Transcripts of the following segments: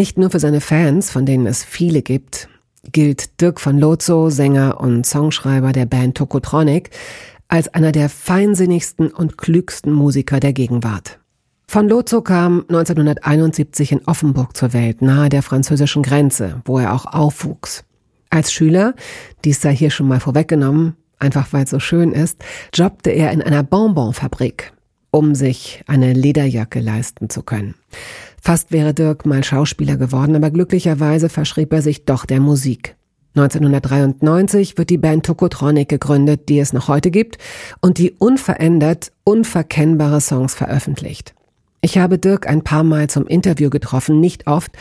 Nicht nur für seine Fans, von denen es viele gibt, gilt Dirk von Lozo, Sänger und Songschreiber der Band Tokotronic, als einer der feinsinnigsten und klügsten Musiker der Gegenwart. Von Lozo kam 1971 in Offenburg zur Welt, nahe der französischen Grenze, wo er auch aufwuchs. Als Schüler, dies sei hier schon mal vorweggenommen, einfach weil es so schön ist, jobbte er in einer Bonbonfabrik, um sich eine Lederjacke leisten zu können. Fast wäre Dirk mal Schauspieler geworden, aber glücklicherweise verschrieb er sich doch der Musik. 1993 wird die Band Tokotronic gegründet, die es noch heute gibt und die unverändert unverkennbare Songs veröffentlicht. Ich habe Dirk ein paar Mal zum Interview getroffen, nicht oft,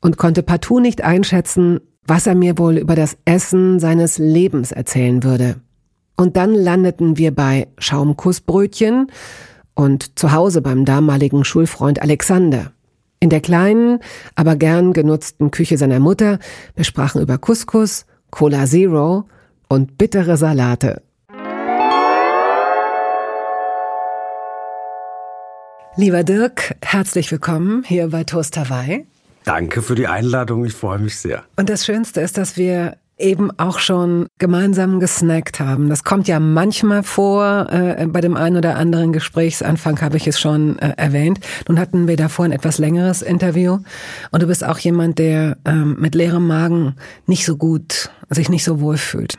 und konnte partout nicht einschätzen, was er mir wohl über das Essen seines Lebens erzählen würde. Und dann landeten wir bei Schaumkussbrötchen und zu Hause beim damaligen Schulfreund Alexander. In der kleinen, aber gern genutzten Küche seiner Mutter besprachen über Couscous, Cola Zero und bittere Salate. Lieber Dirk, herzlich willkommen hier bei Toast Hawaii. Danke für die Einladung, ich freue mich sehr. Und das Schönste ist, dass wir eben auch schon gemeinsam gesnackt haben. Das kommt ja manchmal vor, äh, bei dem einen oder anderen Gesprächsanfang habe ich es schon äh, erwähnt. Nun hatten wir davor ein etwas längeres Interview und du bist auch jemand, der ähm, mit leerem Magen nicht so gut, sich nicht so wohl fühlt.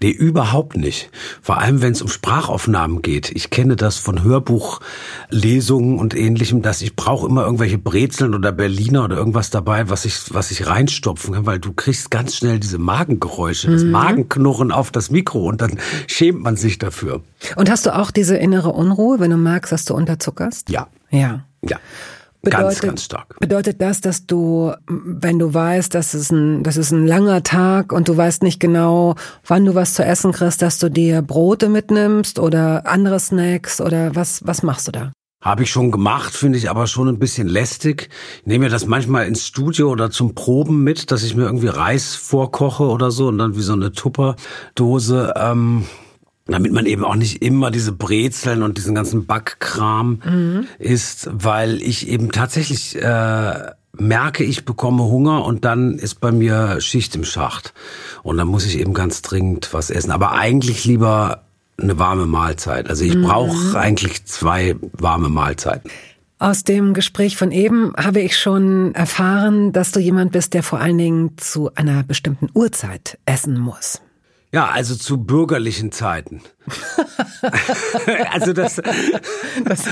Nee, überhaupt nicht. Vor allem, wenn es um Sprachaufnahmen geht. Ich kenne das von Hörbuchlesungen und ähnlichem, dass ich brauche immer irgendwelche Brezeln oder Berliner oder irgendwas dabei, was ich, was ich reinstopfen kann, weil du kriegst ganz schnell diese Magengeräusche, mhm. das Magenknurren auf das Mikro und dann schämt man sich dafür. Und hast du auch diese innere Unruhe, wenn du merkst, dass du unterzuckerst? Ja. Ja. Ja. Bedeutet, ganz, ganz stark. Bedeutet das, dass du, wenn du weißt, dass es ein, das ist ein langer Tag und du weißt nicht genau, wann du was zu essen kriegst, dass du dir Brote mitnimmst oder andere Snacks oder was, was machst du da? Habe ich schon gemacht, finde ich aber schon ein bisschen lästig. Ich nehme mir das manchmal ins Studio oder zum Proben mit, dass ich mir irgendwie Reis vorkoche oder so und dann wie so eine Tupperdose. Ähm damit man eben auch nicht immer diese Brezeln und diesen ganzen Backkram mhm. isst, weil ich eben tatsächlich äh, merke, ich bekomme Hunger und dann ist bei mir Schicht im Schacht. Und dann muss ich eben ganz dringend was essen. Aber eigentlich lieber eine warme Mahlzeit. Also ich mhm. brauche eigentlich zwei warme Mahlzeiten. Aus dem Gespräch von eben habe ich schon erfahren, dass du jemand bist, der vor allen Dingen zu einer bestimmten Uhrzeit essen muss. Ja, also zu bürgerlichen Zeiten. also das, das,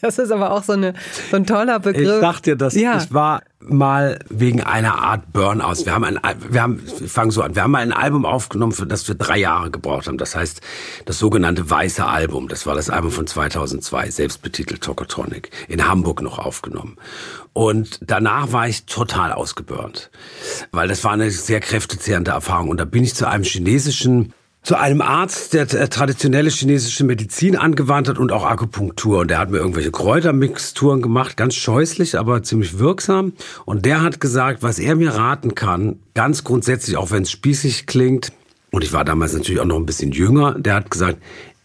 das, ist aber auch so, eine, so ein toller Begriff. Ich sag dir das, ja. ich war mal wegen einer Art Burnout. Wir haben ein, wir haben, wir fangen so an. Wir haben mal ein Album aufgenommen, für das wir drei Jahre gebraucht haben. Das heißt, das sogenannte Weiße Album. Das war das Album von 2002, selbstbetitelt Tokotronic. In Hamburg noch aufgenommen. Und danach war ich total ausgeburnt. Weil das war eine sehr kräftezehrende Erfahrung. Und da bin ich zu einem chinesischen zu einem Arzt, der traditionelle chinesische Medizin angewandt hat und auch Akupunktur. Und der hat mir irgendwelche Kräutermixturen gemacht, ganz scheußlich, aber ziemlich wirksam. Und der hat gesagt, was er mir raten kann, ganz grundsätzlich, auch wenn es spießig klingt, und ich war damals natürlich auch noch ein bisschen jünger, der hat gesagt,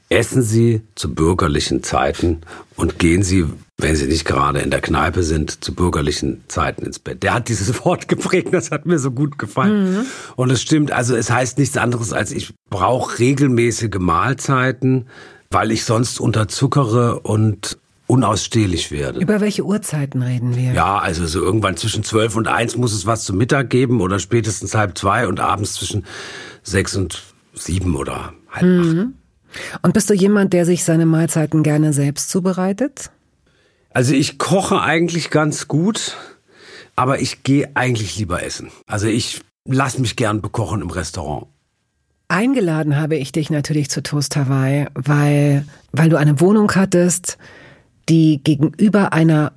essen Sie zu bürgerlichen Zeiten und gehen Sie, wenn Sie nicht gerade in der Kneipe sind, zu bürgerlichen Zeiten ins Bett. Der hat dieses Wort geprägt, das hat mir so gut gefallen. Mhm. Und es stimmt, also es heißt nichts anderes als ich brauche regelmäßige Mahlzeiten, weil ich sonst unterzuckere und unausstehlich werde. Über welche Uhrzeiten reden wir? Ja, also so irgendwann zwischen zwölf und eins muss es was zum Mittag geben oder spätestens halb zwei und abends zwischen sechs und sieben oder halb mhm. acht. Und bist du jemand, der sich seine Mahlzeiten gerne selbst zubereitet? Also ich koche eigentlich ganz gut, aber ich gehe eigentlich lieber essen. Also ich lasse mich gern bekochen im Restaurant. Eingeladen habe ich dich natürlich zu Toast Hawaii, weil, weil du eine Wohnung hattest, die gegenüber einer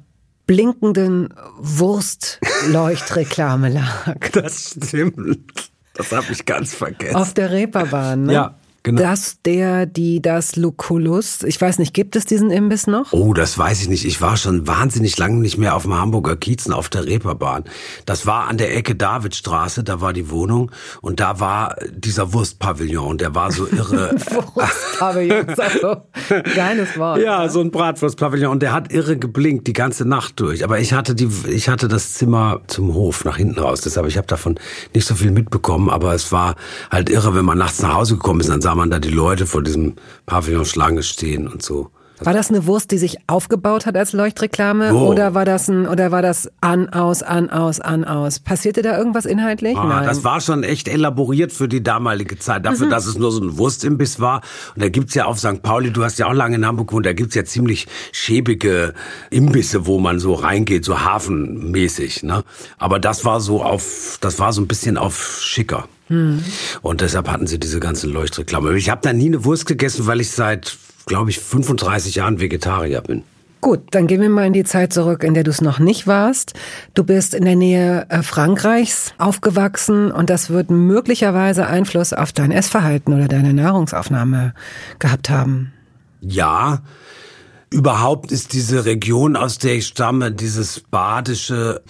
blinkenden Wurstleuchtreklame lag. Das stimmt. Das habe ich ganz vergessen. Auf der Reeperbahn, ne? Ja. Genau. Das, der, die, das Lucullus. Ich weiß nicht, gibt es diesen Imbiss noch? Oh, das weiß ich nicht. Ich war schon wahnsinnig lange nicht mehr auf dem Hamburger Kiezen auf der Reeperbahn. Das war an der Ecke Davidstraße, da war die Wohnung und da war dieser Wurstpavillon, der war so irre. Wurstpavillon, also geiles Wort. Ja, so ein Bratwurstpavillon und der hat irre geblinkt die ganze Nacht durch. Aber ich hatte die, ich hatte das Zimmer zum Hof nach hinten raus. Deshalb ich habe davon nicht so viel mitbekommen. Aber es war halt irre, wenn man nachts nach Hause gekommen ist, dann sah man da die Leute vor diesem Pavillon Schlange stehen und so. War das eine Wurst, die sich aufgebaut hat als Leuchtreklame Oh. oder war das ein oder war das an aus an aus an aus? Passierte da irgendwas inhaltlich? Ah, das war schon echt elaboriert für die damalige Zeit, dafür, dass es nur so ein Wurstimbiss war. Und da gibt's ja auf St. Pauli, du hast ja auch lange in Hamburg gewohnt, da gibt's ja ziemlich schäbige Imbisse, wo man so reingeht, so hafenmäßig. Ne? Aber das war so auf, das war so ein bisschen auf schicker. Und deshalb hatten sie diese ganzen Leuchtreklame. Ich habe da nie eine Wurst gegessen, weil ich seit, glaube ich, 35 Jahren Vegetarier bin. Gut, dann gehen wir mal in die Zeit zurück, in der du es noch nicht warst. Du bist in der Nähe äh, Frankreichs aufgewachsen und das wird möglicherweise Einfluss auf dein Essverhalten oder deine Nahrungsaufnahme gehabt haben. Ja, überhaupt ist diese Region, aus der ich stamme, dieses badische,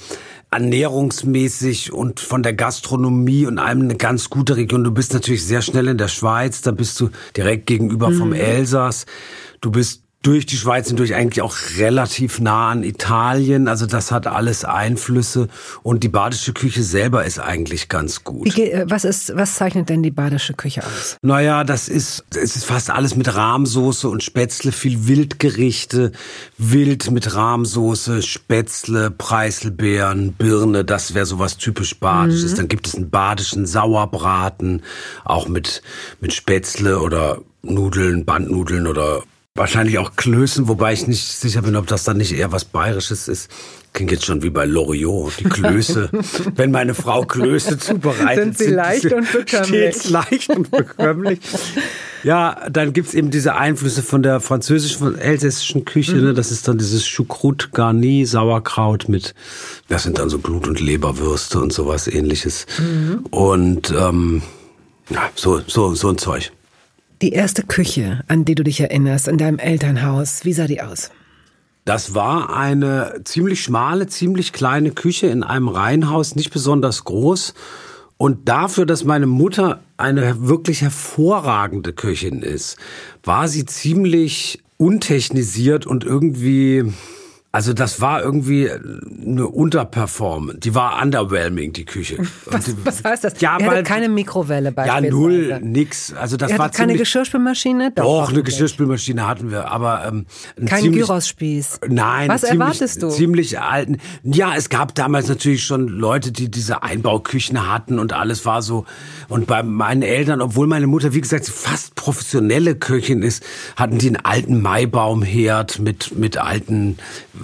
ernährungsmäßig und von der Gastronomie und allem eine ganz gute Region. Du bist natürlich sehr schnell in der Schweiz, da bist du direkt gegenüber vom Elsass. Du bist durch die Schweiz hindurch eigentlich auch relativ nah an Italien. Also das hat alles Einflüsse. Und die badische Küche selber ist eigentlich ganz gut. Wie, äh, was ist, was zeichnet denn die badische Küche aus? Naja, das ist, es ist fast alles mit Rahmsoße und Spätzle, viel Wildgerichte, Wild mit Rahmsoße, Spätzle, Preiselbeeren, Birne, das wäre sowas typisch Badisches. Dann gibt es einen badischen Sauerbraten, auch mit, mit Spätzle oder Nudeln, Bandnudeln oder wahrscheinlich auch Klößen, wobei ich nicht sicher bin, ob das dann nicht eher was Bayerisches ist. Klingt jetzt schon wie bei Loriot, die Klöße. Wenn meine Frau Klöße zubereitet, Sind sie leicht und bekömmlich. stets leicht und bekömmlich. Ja, dann gibt's eben diese Einflüsse von der französischen, von der elsässischen Küche. Ne? Das ist dann dieses Choucroute Garni, Sauerkraut mit, das sind dann so Blut- und Leberwürste und sowas ähnliches. Und ähm, ja, so, so, so ein Zeug. Die erste Küche, an die du dich erinnerst, in deinem Elternhaus, wie sah die aus? Das war eine ziemlich schmale, ziemlich kleine Küche in einem Reihenhaus, nicht besonders groß. Und dafür, dass meine Mutter eine wirklich hervorragende Köchin ist, war sie ziemlich untechnisiert und irgendwie, also das war irgendwie eine Unterperformance. Die war underwhelming, die Küche. Was, die- was heißt das? Ja, er weil, keine Mikrowelle ja, beispielsweise. null, nix. Also das Er war keine Geschirrspülmaschine? Doch, eine hoffentlich. Geschirrspülmaschine hatten wir, aber ähm, ein Kein ziemlich- Gyros-Spieß. Nein, Was ziemlich, erwartest du? Ziemlich alten. Ja, es gab damals natürlich schon Leute, die diese Einbauküchen hatten und alles war so. Und bei meinen Eltern, obwohl meine Mutter, wie gesagt, fast professionelle Köchin ist, hatten die einen alten Maibaumherd mit, mit alten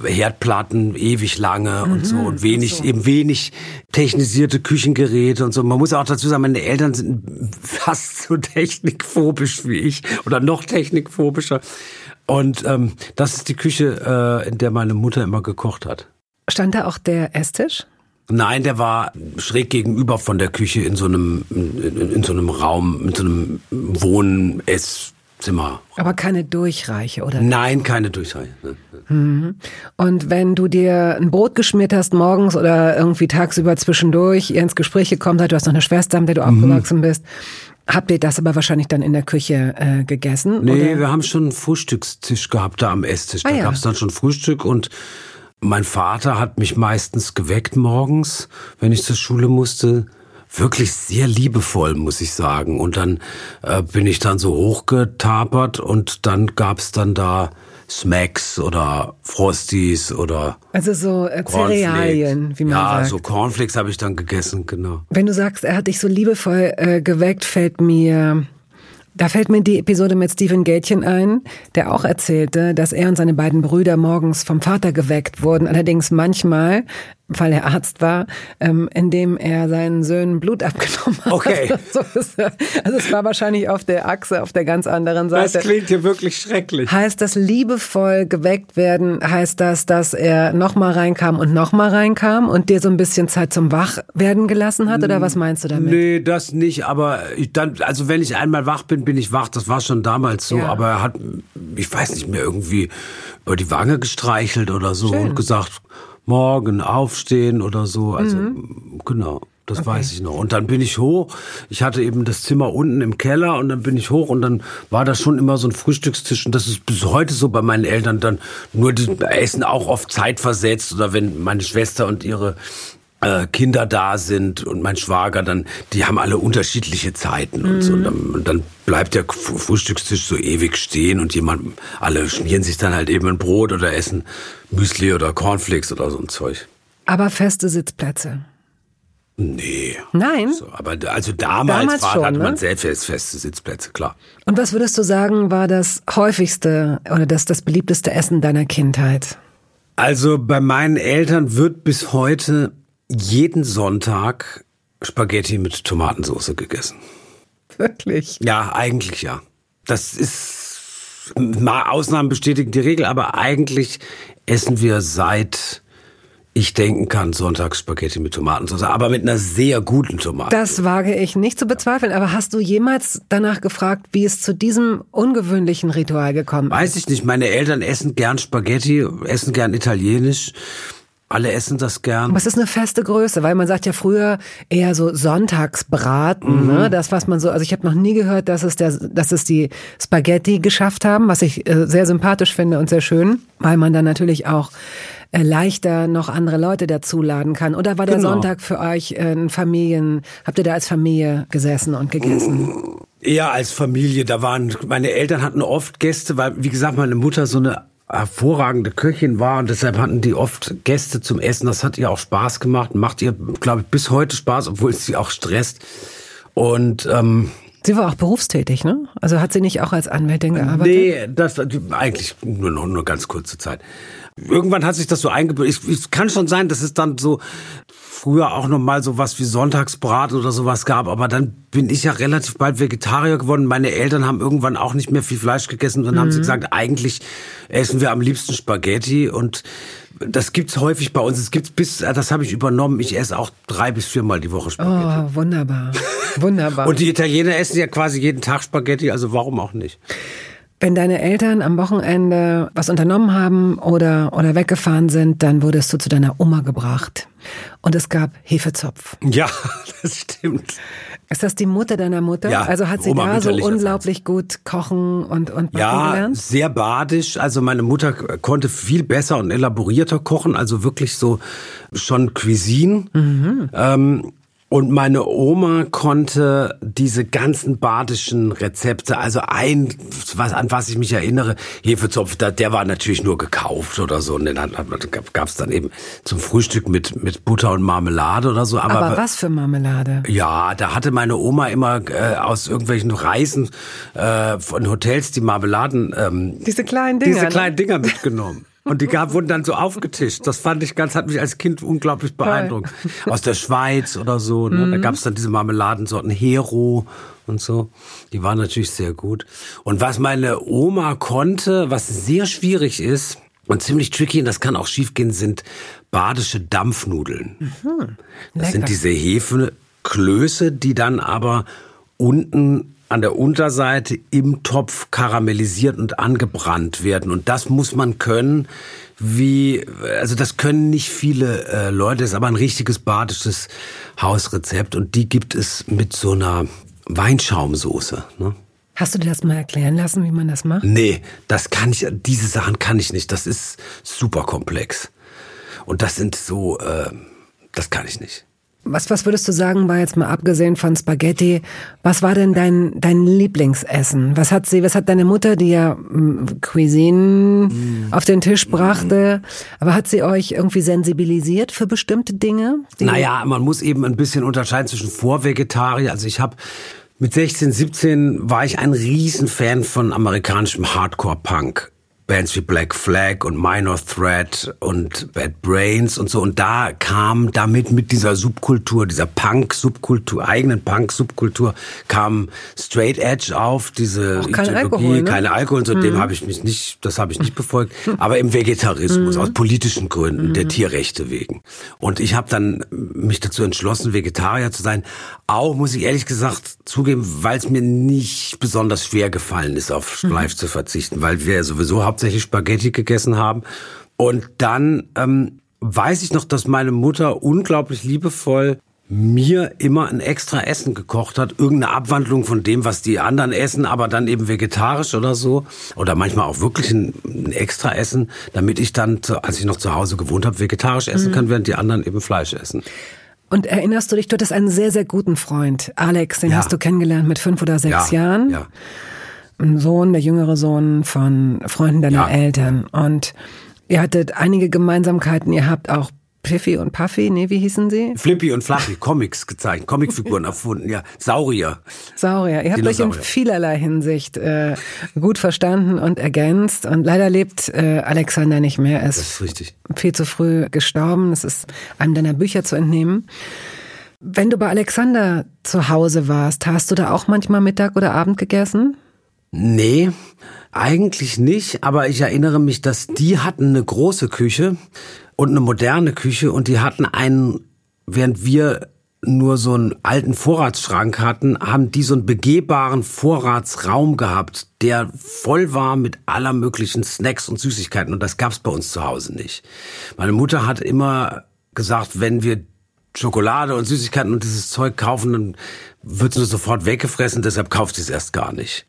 Herdplatten, ewig lange und so und wenig, eben wenig technisierte Küchengeräte und so. Man muss auch dazu sagen, meine Eltern sind fast so technikphobisch wie ich oder noch technikphobischer. Und ähm, das ist die Küche, äh, in der meine Mutter immer gekocht hat. Stand da auch der Esstisch? Nein, der war schräg gegenüber von der Küche in so einem in, in, so einem Raum, in so einem Wohn Esszimmer. Aber keine Durchreiche, oder? Nein, keine Durchreiche. ne. Und wenn du dir ein Brot geschmiert hast morgens oder irgendwie tagsüber zwischendurch, ihr ins Gespräch gekommen seid, du hast noch eine Schwester, mit der du Mhm. aufgewachsen bist, habt ihr das aber wahrscheinlich dann in der Küche äh, gegessen? Nee, oder? wir haben schon einen Frühstückstisch gehabt da am Esstisch. Da Ah, ja. gab's dann schon Frühstück und mein Vater hat mich meistens geweckt morgens, wenn ich zur Schule musste. Wirklich sehr liebevoll, muss ich sagen. Und dann äh, bin ich dann so hochgetapert und dann gab's dann da Smacks oder Frosties oder Also so äh. Cerealien, wie man ja, sagt. so Cornflakes habe ich dann gegessen, genau. Wenn du sagst, er hat dich so liebevoll äh, geweckt, fällt mir, da fällt mir die Episode mit Stephen Gätchen ein, der auch erzählte, dass er und seine beiden Brüder morgens vom Vater geweckt wurden, allerdings manchmal weil er Arzt war, ähm, indem er seinen Söhnen Blut abgenommen hat. Okay. also es war wahrscheinlich auf der Achse, auf der ganz anderen Seite. Das klingt hier wirklich schrecklich. Heißt das liebevoll geweckt werden? Heißt das, dass er nochmal reinkam und nochmal reinkam und dir so ein bisschen Zeit zum Wachwerden gelassen hat? Oder was meinst du damit? Nee, das nicht. Aber ich dann, also wenn ich einmal wach bin, bin ich wach. Das war schon damals so. Ja. Aber er hat, ich weiß nicht mehr, irgendwie über die Wange gestreichelt oder so Schön. und gesagt, morgen aufstehen oder so. Also mhm. genau. Das okay. weiß ich noch. Und dann bin ich hoch. Ich hatte eben das Zimmer unten im Keller und dann bin ich hoch und dann war da schon immer so ein Frühstückstisch und das ist bis heute so bei meinen Eltern dann nur die Essen auch oft zeitversetzt oder wenn meine Schwester und ihre Kinder da sind und mein Schwager, dann, die haben alle unterschiedliche Zeiten und so. Und dann, und dann bleibt der Frühstückstisch so ewig stehen und jemand, alle schmieren sich dann halt eben ein Brot oder essen Müsli oder Cornflakes oder so ein Zeug. Aber feste Sitzplätze. Nee. Nein. So, aber also damals, damals war, schon, hatte man ne? sehr feste Sitzplätze, klar. Und was würdest du sagen, war das häufigste oder das, das beliebteste Essen deiner Kindheit? Also bei meinen Eltern wird bis heute jeden Sonntag Spaghetti mit Tomatensauce gegessen. Wirklich? Ja, eigentlich ja. Das ist mal Ausnahmen bestätigen die Regel, aber eigentlich essen wir seit ich denken kann, Sonntags Spaghetti mit Tomatensauce, aber mit einer sehr guten Tomate. Das wage ich nicht zu bezweifeln, aber hast du jemals danach gefragt, wie es zu diesem ungewöhnlichen Ritual gekommen ist? Weiß ich nicht. Meine Eltern essen gern Spaghetti, essen gern Italienisch. Alle essen das gern. Aber es ist eine feste Größe, weil man sagt ja früher eher so Sonntagsbraten, mhm. ne? Das, was man so, also ich habe noch nie gehört, dass es der, dass es die Spaghetti geschafft haben, was ich äh, sehr sympathisch finde und sehr schön, weil man dann natürlich auch äh, leichter noch andere Leute dazuladen kann. Oder war der genau. Sonntag für euch äh, ein Familien, habt ihr da als Familie gesessen und gegessen? Eher als Familie. Da waren, meine Eltern hatten oft Gäste, weil, wie gesagt, meine Mutter so eine hervorragende Köchin war und deshalb hatten die oft Gäste zum Essen. Das hat ihr auch Spaß gemacht, macht ihr, glaube ich, bis heute Spaß, obwohl es sie auch stresst. Und ähm, Sie war auch berufstätig, ne? Also hat sie nicht auch als Anwältin gearbeitet? Nee, das eigentlich nur noch nur ganz kurze Zeit. Irgendwann hat sich das so eingebildet. Es kann schon sein, dass es dann so früher auch noch mal so was wie Sonntagsbrat oder sowas gab, aber dann bin ich ja relativ bald Vegetarier geworden. Meine Eltern haben irgendwann auch nicht mehr viel Fleisch gegessen und dann mhm. haben sie mhm. gesagt, eigentlich essen wir am liebsten Spaghetti und das gibt's häufig bei uns. Es gibt's bis, das habe ich übernommen. Ich esse auch drei bis viermal die Woche Spaghetti. Oh, wunderbar, wunderbar. und die Italiener essen ja quasi jeden Tag Spaghetti, also warum auch nicht? Wenn deine Eltern am Wochenende was unternommen haben oder, oder weggefahren sind, dann wurdest du zu deiner Oma gebracht. Und es gab Hefezopf. Ja, das stimmt. Ist das die Mutter deiner Mutter? Ja, also hat sie Oma da so unglaublich gut kochen und, und backen ja, gelernt? Ja, sehr badisch. Also meine Mutter konnte viel besser und elaborierter kochen, also wirklich so schon Cuisine. Mhm. Ähm, und meine Oma konnte diese ganzen badischen Rezepte, also ein, was, an was ich mich erinnere, Hefezopf, der war natürlich nur gekauft oder so. Und den gab es dann eben zum Frühstück mit, mit Butter und Marmelade oder so. Aber, Aber was für Marmelade? Ja, da hatte meine Oma immer äh, aus irgendwelchen Reisen äh, von Hotels die Marmeladen. Ähm, diese kleinen Dinger. Diese ne? kleinen Dinger mitgenommen. Und die gab, wurden dann so aufgetischt. Das fand ich ganz, hat mich als Kind unglaublich beeindruckt. Aus der Schweiz oder so. Ne? Mhm. Da gab es dann diese Marmeladensorten Hero und so. Die waren natürlich sehr gut. Und was meine Oma konnte, was sehr schwierig ist und ziemlich tricky, und das kann auch schiefgehen, sind badische Dampfnudeln. Mhm. Das sind diese Hefeklöße, die dann aber unten an der Unterseite im Topf karamellisiert und angebrannt werden. Und das muss man können, wie, also das können nicht viele äh, Leute, das ist aber ein richtiges badisches Hausrezept und die gibt es mit so einer Weinschaumsoße. Ne? Hast du dir das mal erklären lassen, wie man das macht? Nee, das kann ich, diese Sachen kann ich nicht. Das ist super komplex. Und das sind so, äh, das kann ich nicht. Was, was würdest du sagen, war jetzt mal abgesehen von Spaghetti, was war denn dein, dein Lieblingsessen? Was hat sie, was hat deine Mutter, die ja mm, Cuisine mm. auf den Tisch brachte, aber hat sie euch irgendwie sensibilisiert für bestimmte Dinge? Naja, man muss eben ein bisschen unterscheiden zwischen Vorvegetarier. Also ich habe mit 16, 17 war ich ein Riesenfan von amerikanischem Hardcore-Punk Bands wie Black Flag und Minor Threat und Bad Brains und so. Und da kam damit mit dieser Subkultur, dieser Punk-Subkultur, eigenen Punk-Subkultur, kam Straight Edge auf, diese Auch kein Alkohol, ne? keine Alkohol, und so, dem habe ich mich nicht, das habe ich nicht befolgt, aber im Vegetarismus, aus politischen Gründen, der Tierrechte wegen. Und ich habe dann mich dazu entschlossen, Vegetarier zu sein. Auch, muss ich ehrlich gesagt zugeben, weil es mir nicht besonders schwer gefallen ist, auf Fleisch zu verzichten, weil wir sowieso hauptsächlich Spaghetti gegessen haben. Und dann ähm, weiß ich noch, dass meine Mutter unglaublich liebevoll mir immer ein extra Essen gekocht hat, irgendeine Abwandlung von dem, was die anderen essen, aber dann eben vegetarisch oder so oder manchmal auch wirklich ein, ein extra Essen, damit ich dann, als ich noch zu Hause gewohnt habe, vegetarisch essen kann, während die anderen eben Fleisch essen. Und erinnerst du dich, du hattest einen sehr, sehr guten Freund, Alex, den Ja. hast du kennengelernt mit fünf oder sechs ja, Jahren. Ja. Ein Sohn, der jüngere Sohn von Freunden deiner Ja. Eltern. Und ihr hattet einige Gemeinsamkeiten. Ihr habt auch Piffy und Puffy, nee, wie hießen sie? Flippy und Fluffy, Comics gezeichnet, Comicfiguren erfunden, ja. Saurier. Saurier. Ihr habt euch in vielerlei Hinsicht äh, gut verstanden und ergänzt. Und leider lebt äh, Alexander nicht mehr. Er Das ist ist richtig. viel zu früh gestorben. Das ist einem deiner Bücher zu entnehmen. Wenn du bei Alexander zu Hause warst, hast du da auch manchmal Mittag oder Abend gegessen? Nee, eigentlich nicht, aber ich erinnere mich, dass die hatten eine große Küche und eine moderne Küche und die hatten einen, während wir nur so einen alten Vorratsschrank hatten, haben die so einen begehbaren Vorratsraum gehabt, der voll war mit aller möglichen Snacks und Süßigkeiten und das gab's bei uns zu Hause nicht. Meine Mutter hat immer gesagt, wenn wir Schokolade und Süßigkeiten und dieses Zeug kaufen, dann wird's nur sofort weggefressen, deshalb kauft sie es erst gar nicht.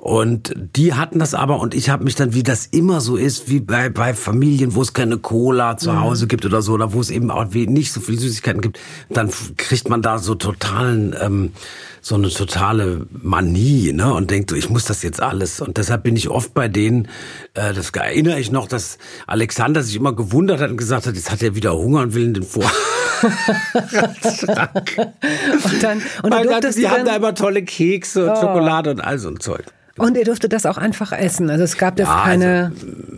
Und die hatten das aber und ich habe mich dann, wie das immer so ist, wie bei, bei Familien, wo es keine Cola zu Hause gibt oder so, oder wo es eben auch wie nicht so viel Süßigkeiten gibt, dann kriegt man da so totalen, ähm, so eine totale Manie, ne? Und denkt so, ich muss das jetzt alles. Und deshalb bin ich oft bei denen, äh, das erinnere ich noch, dass Alexander sich immer gewundert hat und gesagt hat, jetzt hat er wieder Hunger und will in den Vor. Und dann und Weil dann, die du haben da dann, immer tolle Kekse und Schokolade und all so ein Zeug. Und ihr durftet das auch einfach essen. Also es gab jetzt Ja, keine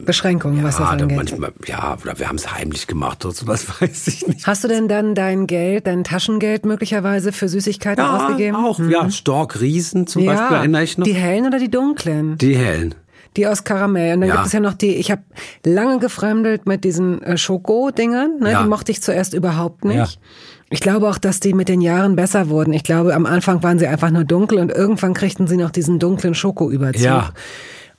Beschränkungen, was das da angeht. manchmal, ja, oder wir haben es heimlich gemacht oder so, das weiß ich nicht. Hast du denn dann dein Geld, dein Taschengeld möglicherweise für Süßigkeiten Ja, ausgegeben? auch, ja, Storkriesen zum ja, Beispiel erinnere ich noch. Die hellen oder die dunklen? Die hellen. Die aus Karamell. Und dann Ja. gibt es ja noch die, ich habe lange gefremdelt mit diesen äh, Schoko-Dingern. Ne? Ja. Die mochte ich zuerst überhaupt nicht. Ja. Ich glaube auch, dass die mit den Jahren besser wurden. Ich glaube, am Anfang waren sie einfach nur dunkel und irgendwann kriegten sie noch diesen dunklen Schokoüberzug. Ja.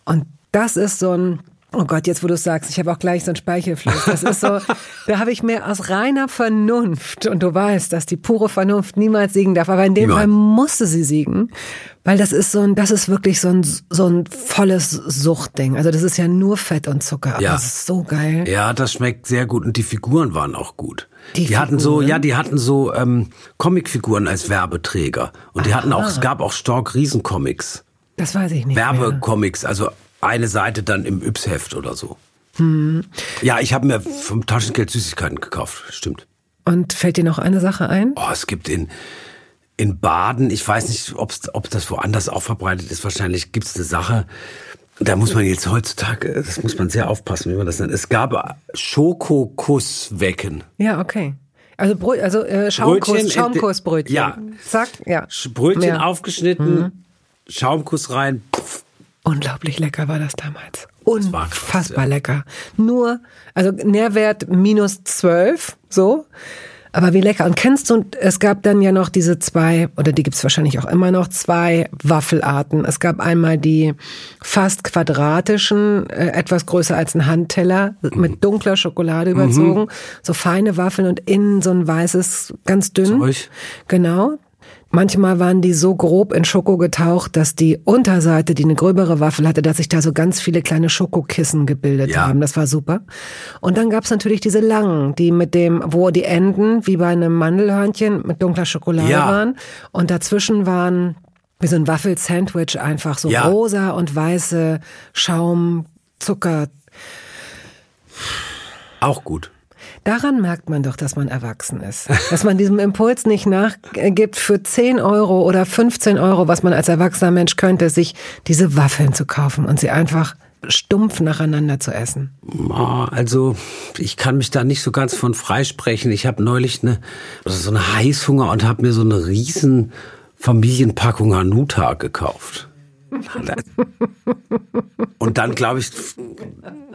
Und das ist so ein, oh Gott, jetzt wo du es sagst, ich habe auch gleich so ein Speichelfluss. Das ist so, da habe ich mir aus reiner Vernunft, und du weißt, dass die pure Vernunft niemals siegen darf, aber in dem Niemals. Fall musste sie siegen, weil das ist so ein, das ist wirklich so ein, so ein volles Suchtding. Also das ist ja nur Fett und Zucker, aber Ja. das ist so geil. Ja, das schmeckt sehr gut und die Figuren waren auch gut. Die Die, hatten so, ja, die hatten so ähm, Comicfiguren als Werbeträger und die hatten auch, es gab auch Stork Riesencomics, Das weiß ich nicht. Werbecomics, also eine Seite dann im Yps-Heft oder so. Hm. Ja, ich habe mir vom Taschengeld Süßigkeiten gekauft, stimmt. Und fällt dir noch eine Sache ein? Oh, es gibt in, in Baden, ich weiß nicht, ob's, ob das woanders auch verbreitet ist, wahrscheinlich gibt's eine Sache, da muss man jetzt heutzutage, das muss man sehr aufpassen, wie man das nennt. Es gab Schokokusswecken. Ja, okay. Also, Brö also äh, Schaumkuss, Brötchen, äh, Schaumkussbrötchen. ja. Zack, ja. Brötchen Mehr. aufgeschnitten, Schaumkuss rein. Pff, Unglaublich lecker war das damals. war krass, Unfassbar ja. lecker. Nur, also Nährwert minus zwölf, so. Aber wie lecker. Und kennst du, es gab dann ja noch diese zwei, oder die gibt's wahrscheinlich auch immer noch, zwei Waffelarten. Es gab einmal die fast quadratischen, äh, etwas größer als ein Handteller, Mhm. mit dunkler Schokolade überzogen. So feine Waffeln und innen so ein weißes, ganz dünn. Zeug. Genau. Manchmal waren die so grob in Schoko getaucht, dass die Unterseite, die eine gröbere Waffel hatte, dass sich da so ganz viele kleine Schokokissen gebildet Ja. haben. Das war super. Und dann gab's natürlich diese langen, die mit dem, wo die Enden wie bei einem Mandelhörnchen mit dunkler Schokolade Ja. waren. Und dazwischen waren wie so ein Waffelsandwich einfach so Ja. rosa und weiße Schaum, Zucker. Auch gut. Daran merkt man doch, dass man erwachsen ist. Dass man diesem Impuls nicht nachgibt, für 10 Euro oder 15 Euro, was man als erwachsener Mensch könnte, sich diese Waffeln zu kaufen und sie einfach stumpf nacheinander zu essen? Also ich kann mich da nicht so ganz von freisprechen. Ich habe neulich eine, also so eine Heißhunger und habe mir so eine riesen Familienpackung Hanuta gekauft. Und dann, glaube ich,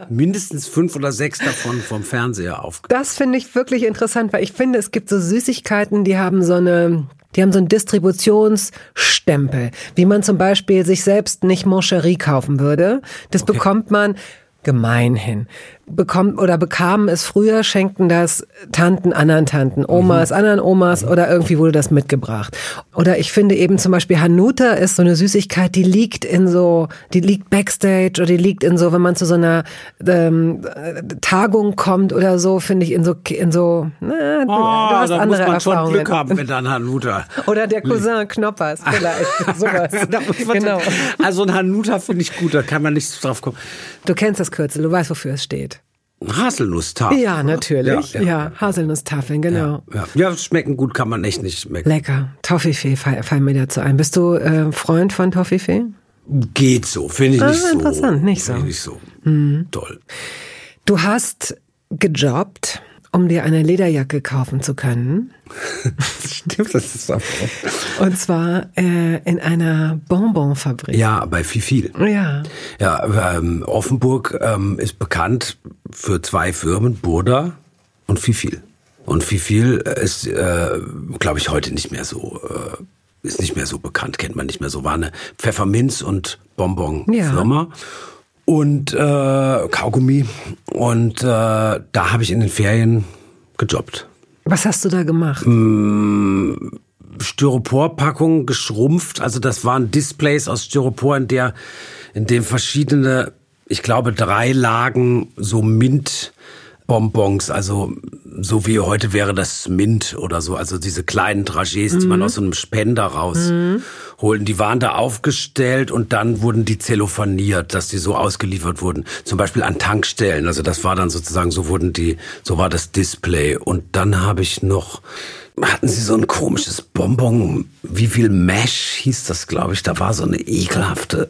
mindestens fünf oder sechs davon vom Fernseher auf. Das finde ich wirklich interessant, weil ich finde, es gibt so Süßigkeiten, die haben so eine, die haben so einen Distributionsstempel, wie man zum Beispiel sich selbst nicht Moncherie kaufen würde. Das okay. bekommt man gemeinhin bekommt oder bekamen es früher, schenkten das Tanten anderen Tanten, Omas mhm. anderen Omas oder irgendwie wurde das mitgebracht. Oder ich finde eben zum Beispiel Hanuta ist so eine Süßigkeit, die liegt in so, die liegt backstage oder die liegt in so, wenn man zu so einer ähm, Tagung kommt oder so, finde ich in so, in so, na, oh, du ah, hast andere muss man Erfahrungen. schon Glück haben mit einem Hanuta. oder der Cousin Knoppers, vielleicht, sowas. genau. Also ein Hanuta finde ich gut, da kann man nicht drauf kommen. Du kennst das Kürzel, du weißt, wofür es steht. Haselnusstafeln. Ja, natürlich. Ja, ja, ja Haselnusstafeln, genau. Ja, ja. schmecken gut kann man echt nicht schmecken. Lecker. Toffifee fallen mir dazu ein. Bist du äh, Freund von Toffifee? Geht so, finde ich ah, nicht so. Interessant, nicht so. Finde ich nicht so. Mhm. Toll. Du hast gejobbt um dir eine Lederjacke kaufen zu können. Stimmt, das ist auch. Und zwar äh, in einer Bonbonfabrik. Ja, bei Fifil. Ja. Ja, ähm, Offenburg ähm, ist bekannt für zwei Firmen, Burda und Fifil. Und Fifil ist, äh, glaube ich, heute nicht mehr so, äh, ist nicht mehr so bekannt, kennt man nicht mehr so. War eine Pfefferminz- und Bonbon-Firma. Ja und äh, Kaugummi. Und äh, da habe ich in den Ferien gejobbt. Was hast du da gemacht? Hm, Styroporpackung geschrumpft. Also das waren Displays aus Styropor, in der in dem verschiedene, ich glaube drei Lagen so Mint Bonbons, also so wie heute wäre das Mint oder so, also diese kleinen Trajets, mhm. die man mhm. aus so einem Spender rausholen, mhm. die waren da aufgestellt und dann wurden die zellophaniert, dass die so ausgeliefert wurden, zum Beispiel an Tankstellen, also das war dann sozusagen, so wurden die, so war das Display und dann habe ich noch hatten sie so ein komisches Bonbon, wie viel Mesh hieß das, glaube ich, da war so eine ekelhafte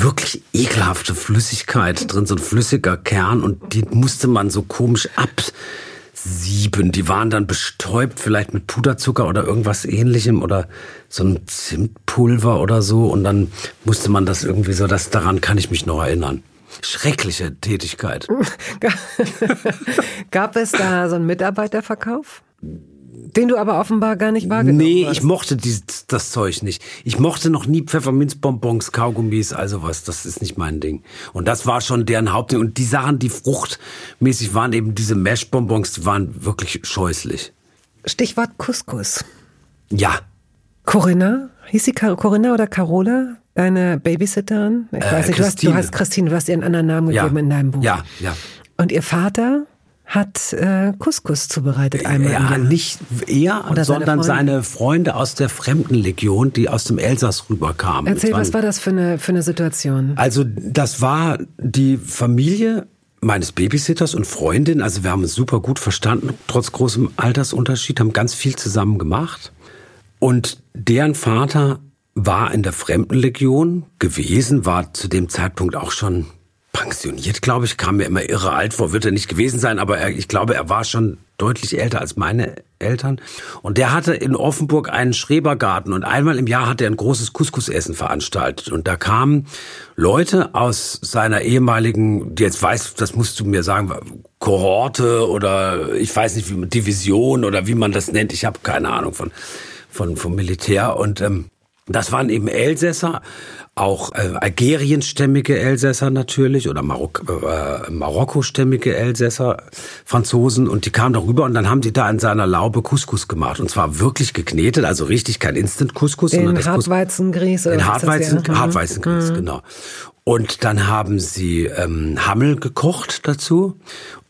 wirklich ekelhafte Flüssigkeit drin, so ein flüssiger Kern und die musste man so komisch absieben. Die waren dann bestäubt, vielleicht mit Puderzucker oder irgendwas ähnlichem oder so ein Zimtpulver oder so und dann musste man das irgendwie so, das daran kann ich mich noch erinnern. Schreckliche Tätigkeit. Gab es da so einen Mitarbeiterverkauf? Den du aber offenbar gar nicht wahrgenommen nee, hast. Nee, ich mochte dieses, das Zeug nicht. Ich mochte noch nie Pfefferminzbonbons, Kaugummis, also was. Das ist nicht mein Ding. Und das war schon deren Hauptding. Und die Sachen, die fruchtmäßig waren, eben diese Meshbonbons, die waren wirklich scheußlich. Stichwort Couscous. Ja. Corinna? Hieß sie Corinna oder Carola? Deine Babysitterin? Ich äh, weiß nicht, du hast, du hast Christine, du hast ihr einen anderen Namen gegeben ja. in deinem Buch. Ja, ja. Und ihr Vater? Hat äh, Couscous zubereitet einmal. Ja, nicht er, Oder sondern seine Freunde. seine Freunde aus der Fremdenlegion, die aus dem Elsass rüberkamen. Erzähl, was war das für eine, für eine Situation? Also das war die Familie meines Babysitters und Freundin. Also wir haben uns super gut verstanden, trotz großem Altersunterschied, haben ganz viel zusammen gemacht. Und deren Vater war in der Fremdenlegion gewesen, war zu dem Zeitpunkt auch schon pensioniert, glaube ich, kam mir immer irre alt vor, wird er nicht gewesen sein, aber er, ich glaube, er war schon deutlich älter als meine Eltern. Und der hatte in Offenburg einen Schrebergarten und einmal im Jahr hat er ein großes Couscous-Essen veranstaltet. Und da kamen Leute aus seiner ehemaligen, die jetzt weiß, das musst du mir sagen, Kohorte oder ich weiß nicht, wie Division oder wie man das nennt. Ich habe keine Ahnung von, von, vom Militär. Und ähm, das waren eben Elsässer auch äh, algerienstämmige Elsässer natürlich oder Marok äh, Marokkostämmige Elsässer, Franzosen und die kamen darüber und dann haben die da in seiner Laube Couscous gemacht und zwar wirklich geknetet, also richtig kein Instant Couscous, in sondern Hartweizengrieß in Hartweizen, ja? Hartweizengrieß, mhm. genau. Und dann haben sie ähm, Hammel gekocht dazu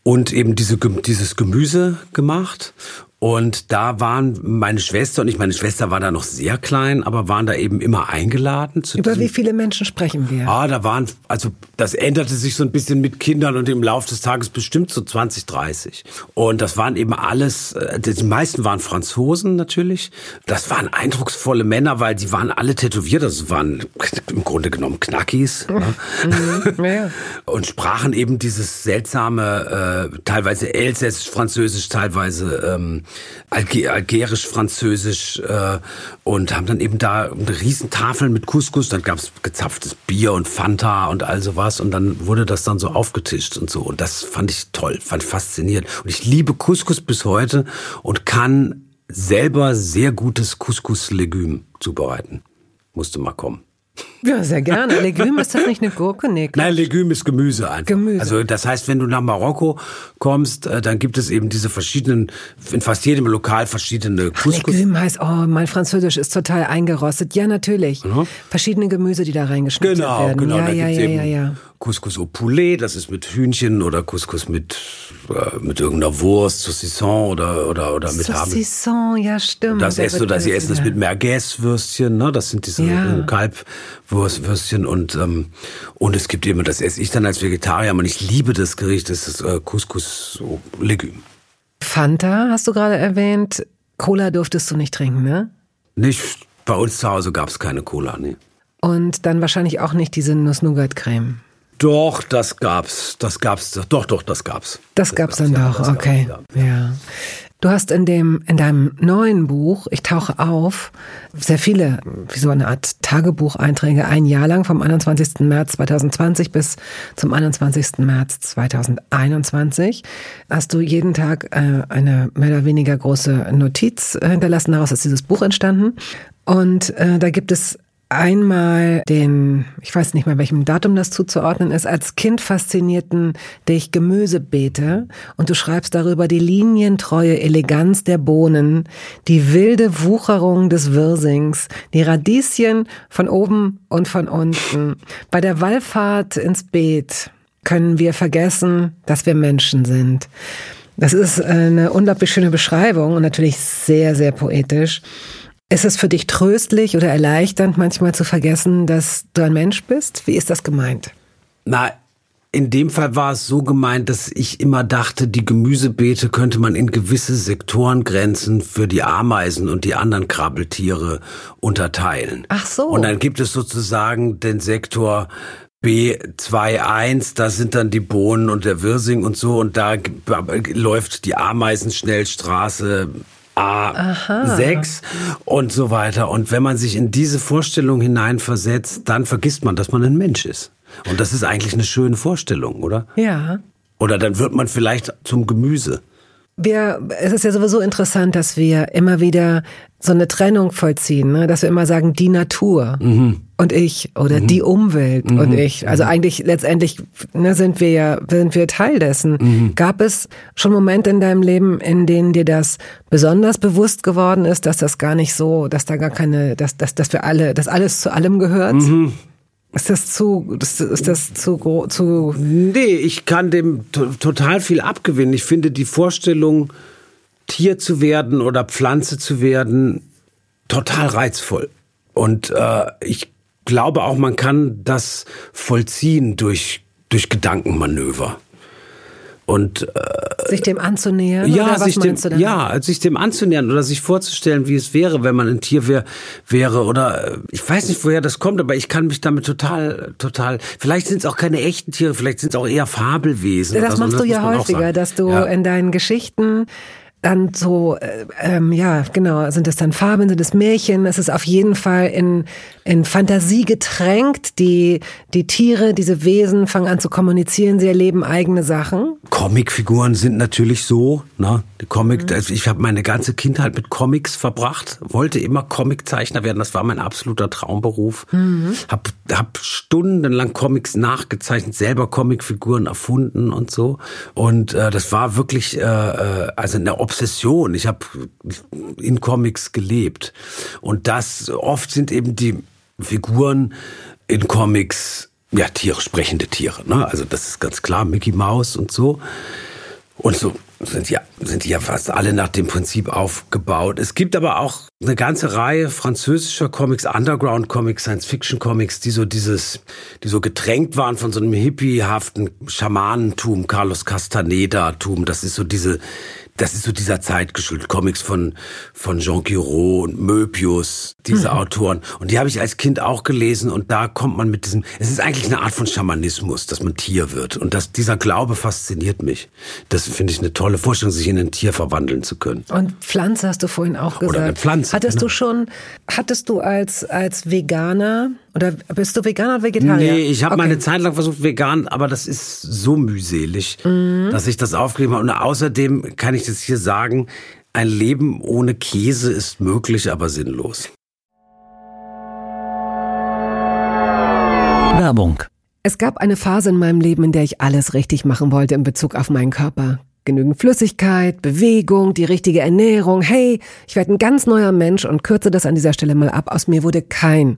und eben diese, dieses Gemüse gemacht Und da waren meine Schwester und ich, meine Schwester war da noch sehr klein, aber waren da eben immer eingeladen. Zu Über wie viele Menschen sprechen wir? Ah, da waren, also das änderte sich so ein bisschen mit Kindern und im Laufe des Tages bestimmt so 20, 30. Und das waren eben alles, äh, die meisten waren Franzosen natürlich. Das waren eindrucksvolle Männer, weil die waren alle tätowiert. Das waren im Grunde genommen Knackis. Mhm. Ja. Ja. Und sprachen eben dieses seltsame, äh, teilweise elsässisch, französisch, teilweise ähm, algerisch, französisch äh, und haben dann eben da eine riesen Tafel mit Couscous, dann gab's gezapftes Bier und Fanta und all sowas und dann wurde das dann so aufgetischt und so und das fand ich toll, fand faszinierend und ich liebe Couscous bis heute und kann selber sehr gutes Couscous-Legüm zubereiten. Musste mal kommen. Ja, sehr gerne. Legüm ist das nicht eine Gurke? Nee, Nein, Legüm ist Gemüse einfach. Gemüse. Also das heißt, wenn du nach Marokko kommst, äh, dann gibt es eben diese verschiedenen, in fast jedem Lokal verschiedene Couscous. Legüm heißt, oh, mein Französisch ist total eingerostet. Ja, natürlich. Mhm. Verschiedene Gemüse, die da reingeschnitten genau, werden. Genau, genau. Ja, ja, ja, ja, ja. Couscous au poulet, das ist mit Hühnchen oder Couscous mit äh, mit irgendeiner Wurst, Saucisson oder oder oder mit Saucisson, ja stimmt. Das esst du, das sie essen das mit Merguez-Würstchen, ne? Das sind diese ja. Kalbwürstchen und ähm, und es gibt immer, das esse ich dann als Vegetarier, und ich liebe das Gericht, das ist äh, Couscous au Legüm. Fanta hast du gerade erwähnt. Cola durftest du nicht trinken, ne? Nicht bei uns zu Hause gab es keine Cola, ne. Und dann wahrscheinlich auch nicht diese Nuss-Nougat-Creme. Doch, das gab's. Das gab's. Doch, doch, das gab's. Das, das gab's, dann ja, doch, okay. Gab's, ja. ja. Du hast in dem, in deinem neuen Buch, Ich tauche auf, sehr viele, wie so eine Art Tagebucheinträge, ein Jahr lang vom 21. März 2020 bis zum 21. März 2021, hast du jeden Tag äh, eine mehr oder weniger große Notiz hinterlassen. Daraus ist dieses Buch entstanden. Und äh, da gibt es einmal den, ich weiß nicht mehr welchem Datum das zuzuordnen ist, als Kind faszinierten dich Gemüsebeete und du schreibst darüber die linientreue Eleganz der Bohnen, die wilde Wucherung des Wirsings, die Radieschen von oben und von unten. Bei der Wallfahrt ins Beet können wir vergessen, dass wir Menschen sind. Das ist eine unglaublich schöne Beschreibung und natürlich sehr, sehr poetisch. Ist es für dich tröstlich oder erleichternd, manchmal zu vergessen, dass du ein Mensch bist? Wie ist das gemeint? Na, in dem Fall war es so gemeint, dass ich immer dachte, die Gemüsebeete könnte man in gewisse Sektorengrenzen für die Ameisen und die anderen Krabbeltiere unterteilen. Ach so. Und dann gibt es sozusagen den Sektor B21, da sind dann die Bohnen und der Wirsing und so und da läuft die Ameisenschnellstraße A6 und so weiter. Und wenn man sich in diese Vorstellung hineinversetzt, dann vergisst man, dass man ein Mensch ist. Und das ist eigentlich eine schöne Vorstellung, oder? Ja. Oder dann wird man vielleicht zum Gemüse. Wir, es ist ja sowieso interessant, dass wir immer wieder so eine Trennung vollziehen, ne? dass wir immer sagen, die Natur mhm. Und ich oder mhm. die Umwelt mhm. und ich. Also eigentlich letztendlich ne, sind wir ja sind wir Teil dessen. Mhm. Gab es schon Momente in deinem Leben, in denen dir das besonders bewusst geworden ist, dass das gar nicht so, dass da gar keine, dass dass, dass wir alle, dass alles zu allem gehört? Mhm. Ist das zu, ist das zu, zu? Nee, ich kann dem total viel abgewinnen. Ich finde die Vorstellung, Tier zu werden oder Pflanze zu werden, total reizvoll. Und äh, ich glaube auch, man kann das vollziehen durch, durch Gedankenmanöver. Und äh, sich dem anzunähern? Ja, sich dem, ja, sich dem anzunähern oder sich vorzustellen, wie es wäre, wenn man ein Tier wär, wäre. Oder äh, ich weiß nicht, woher das kommt, aber ich kann mich damit total, total. Vielleicht sind es auch keine echten Tiere, vielleicht sind es auch eher Fabelwesen. Das machst so, das du ja häufiger, dass du ja. in deinen Geschichten dann so, äh, ähm, ja, genau, sind es dann Farben, sind es Märchen, es ist auf jeden Fall in, in Fantasie getränkt. Die, die Tiere, diese Wesen fangen an zu kommunizieren, sie erleben eigene Sachen. Comicfiguren sind natürlich so, ne? Die Comic, mhm. ich habe meine ganze Kindheit mit Comics verbracht, wollte immer Comiczeichner werden, das war mein absoluter Traumberuf. Mhm. Hab, hab stundenlang Comics nachgezeichnet, selber Comicfiguren erfunden und so. Und äh, das war wirklich äh, äh also eine Obsession. Ich habe in Comics gelebt. Und das oft sind eben die Figuren in Comics, ja, Tiere, sprechende Tiere. Ne? Also das ist ganz klar, Mickey Mouse und so. Und so sind ja, sind ja fast alle nach dem Prinzip aufgebaut. Es gibt aber auch eine ganze Reihe französischer Comics, Underground-Comics, Science-Fiction-Comics, die so dieses, die so getränkt waren von so einem hippiehaften Schamanentum, Carlos Castaneda-Tum. Das ist so diese, das ist so dieser Zeit geschuldet. Comics von, von Jean Giraud und Möbius, diese mhm. Autoren. Und die habe ich als Kind auch gelesen und da kommt man mit diesem, es ist eigentlich eine Art von Schamanismus, dass man Tier wird. Und das, dieser Glaube fasziniert mich. Das finde ich eine tolle Vorstellung, sich in ein Tier verwandeln zu können. Und Pflanze hast du vorhin auch gesagt. Oder eine Pflanze. Hattest genau. du schon, hattest du als, als Veganer oder bist du Veganer oder Vegetarier? Nee, ich habe okay. mal eine Zeit lang versucht vegan, aber das ist so mühselig, mhm. dass ich das aufgegeben habe. Und außerdem kann ich das hier sagen, ein Leben ohne Käse ist möglich, aber sinnlos. Werbung. Es gab eine Phase in meinem Leben, in der ich alles richtig machen wollte in Bezug auf meinen Körper. Genügend Flüssigkeit, Bewegung, die richtige Ernährung. Hey, ich werde ein ganz neuer Mensch und kürze das an dieser Stelle mal ab. Aus mir wurde kein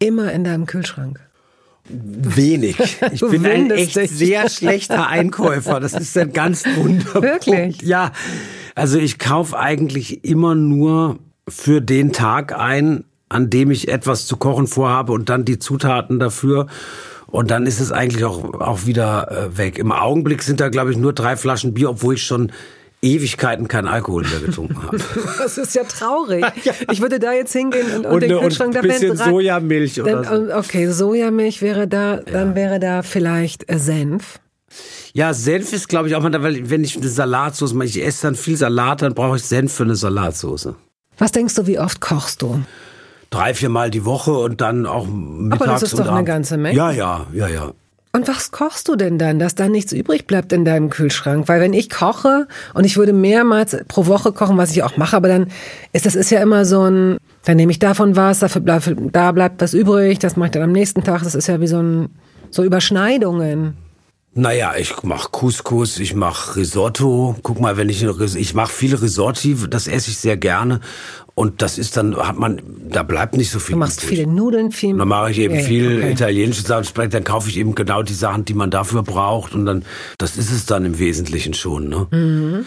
immer in deinem Kühlschrank? Wenig. Ich bin ein echt dich. sehr schlechter Einkäufer. Das ist ein ganz wunderbar. Wirklich? Ja. Also ich kaufe eigentlich immer nur für den Tag ein, an dem ich etwas zu kochen vorhabe und dann die Zutaten dafür. Und dann ist es eigentlich auch, auch wieder äh, weg. Im Augenblick sind da, glaube ich, nur drei Flaschen Bier, obwohl ich schon Ewigkeiten keinen Alkohol mehr getrunken habe. Das ist ja traurig. Ich würde da jetzt hingehen und, und, und den Kühlschrank, da ein bisschen Sojamilch oder dann, so. Okay, Sojamilch wäre da, ja. dann wäre da vielleicht äh, Senf. Ja, Senf ist, glaube ich, auch mal, weil wenn ich eine Salatsauce mache, ich esse dann viel Salat, dann brauche ich Senf für eine Salatsauce. Was denkst du, wie oft kochst du? Drei, vier Mal die Woche und dann auch mittags. Aber das ist doch eine ganze Menge. Ja, ja, ja, ja. Und was kochst du denn dann, dass da nichts übrig bleibt in deinem Kühlschrank? Weil wenn ich koche und ich würde mehrmals pro Woche kochen, was ich auch mache, aber dann ist das ist ja immer so ein, dann nehme ich davon was, dafür bleibt, da bleibt was übrig, das mache ich dann am nächsten Tag. Das ist ja wie so ein so Überschneidungen. Naja, ich mach Couscous, ich mach Risotto. Guck mal, wenn ich ich mache viele Risotti, das esse ich sehr gerne. Und das ist dann hat man, da bleibt nicht so viel. Du machst übrig. viele Nudeln, viel. Dann mache ich eben ja, viel okay. italienische Sachen. Dann kaufe ich eben genau die Sachen, die man dafür braucht. Und dann, das ist es dann im Wesentlichen schon. Ne? Mhm.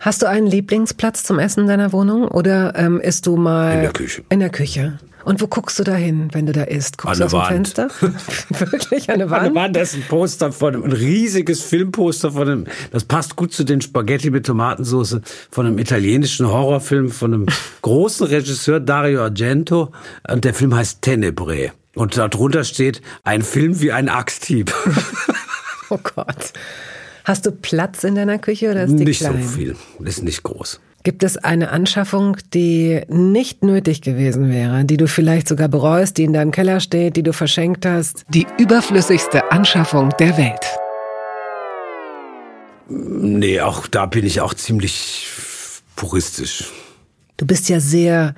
Hast du einen Lieblingsplatz zum Essen in deiner Wohnung oder ähm, isst du mal in der Küche? In der Küche. Und wo guckst du da hin, wenn du da isst? Guckst an du aus dem Fenster? Wirklich der Wand? An der Wand, da ist ein Poster von einem, ein riesiges Filmposter von einem, das passt gut zu den Spaghetti mit Tomatensauce, von einem italienischen Horrorfilm von einem großen Regisseur Dario Argento. Und der Film heißt Tenebre. Und darunter steht, ein Film wie ein Axthieb. oh Gott. Hast du Platz in deiner Küche oder ist die Nicht klein? so viel, ist nicht groß. Gibt es eine Anschaffung, die nicht nötig gewesen wäre, die du vielleicht sogar bereust, die in deinem Keller steht, die du verschenkt hast? Die überflüssigste Anschaffung der Welt. Nee, auch da bin ich auch ziemlich puristisch. Du bist ja sehr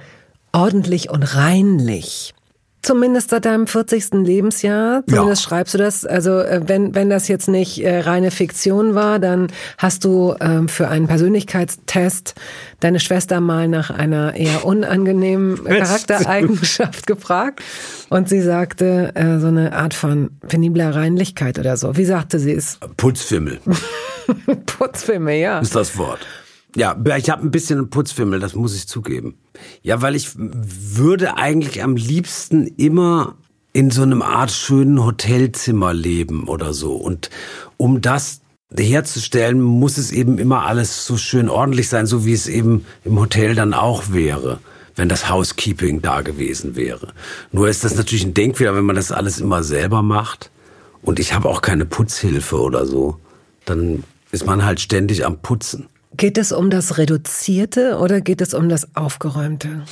ordentlich und reinlich. Zumindest seit deinem 40. Lebensjahr, zumindest ja. schreibst du das. Also äh, wenn, wenn das jetzt nicht äh, reine Fiktion war, dann hast du ähm, für einen Persönlichkeitstest deine Schwester mal nach einer eher unangenehmen Charaktereigenschaft gefragt. Und sie sagte äh, so eine Art von penibler Reinlichkeit oder so. Wie sagte sie es? Putzfimmel. Putzfimmel, ja. Ist das Wort. Ja, ich habe ein bisschen einen Putzfimmel, das muss ich zugeben. Ja, weil ich würde eigentlich am liebsten immer in so einem Art schönen Hotelzimmer leben oder so. Und um das herzustellen, muss es eben immer alles so schön ordentlich sein, so wie es eben im Hotel dann auch wäre, wenn das Housekeeping da gewesen wäre. Nur ist das natürlich ein Denkfehler, wenn man das alles immer selber macht. Und ich habe auch keine Putzhilfe oder so. Dann ist man halt ständig am Putzen. Geht es um das Reduzierte oder geht es um das Aufgeräumte?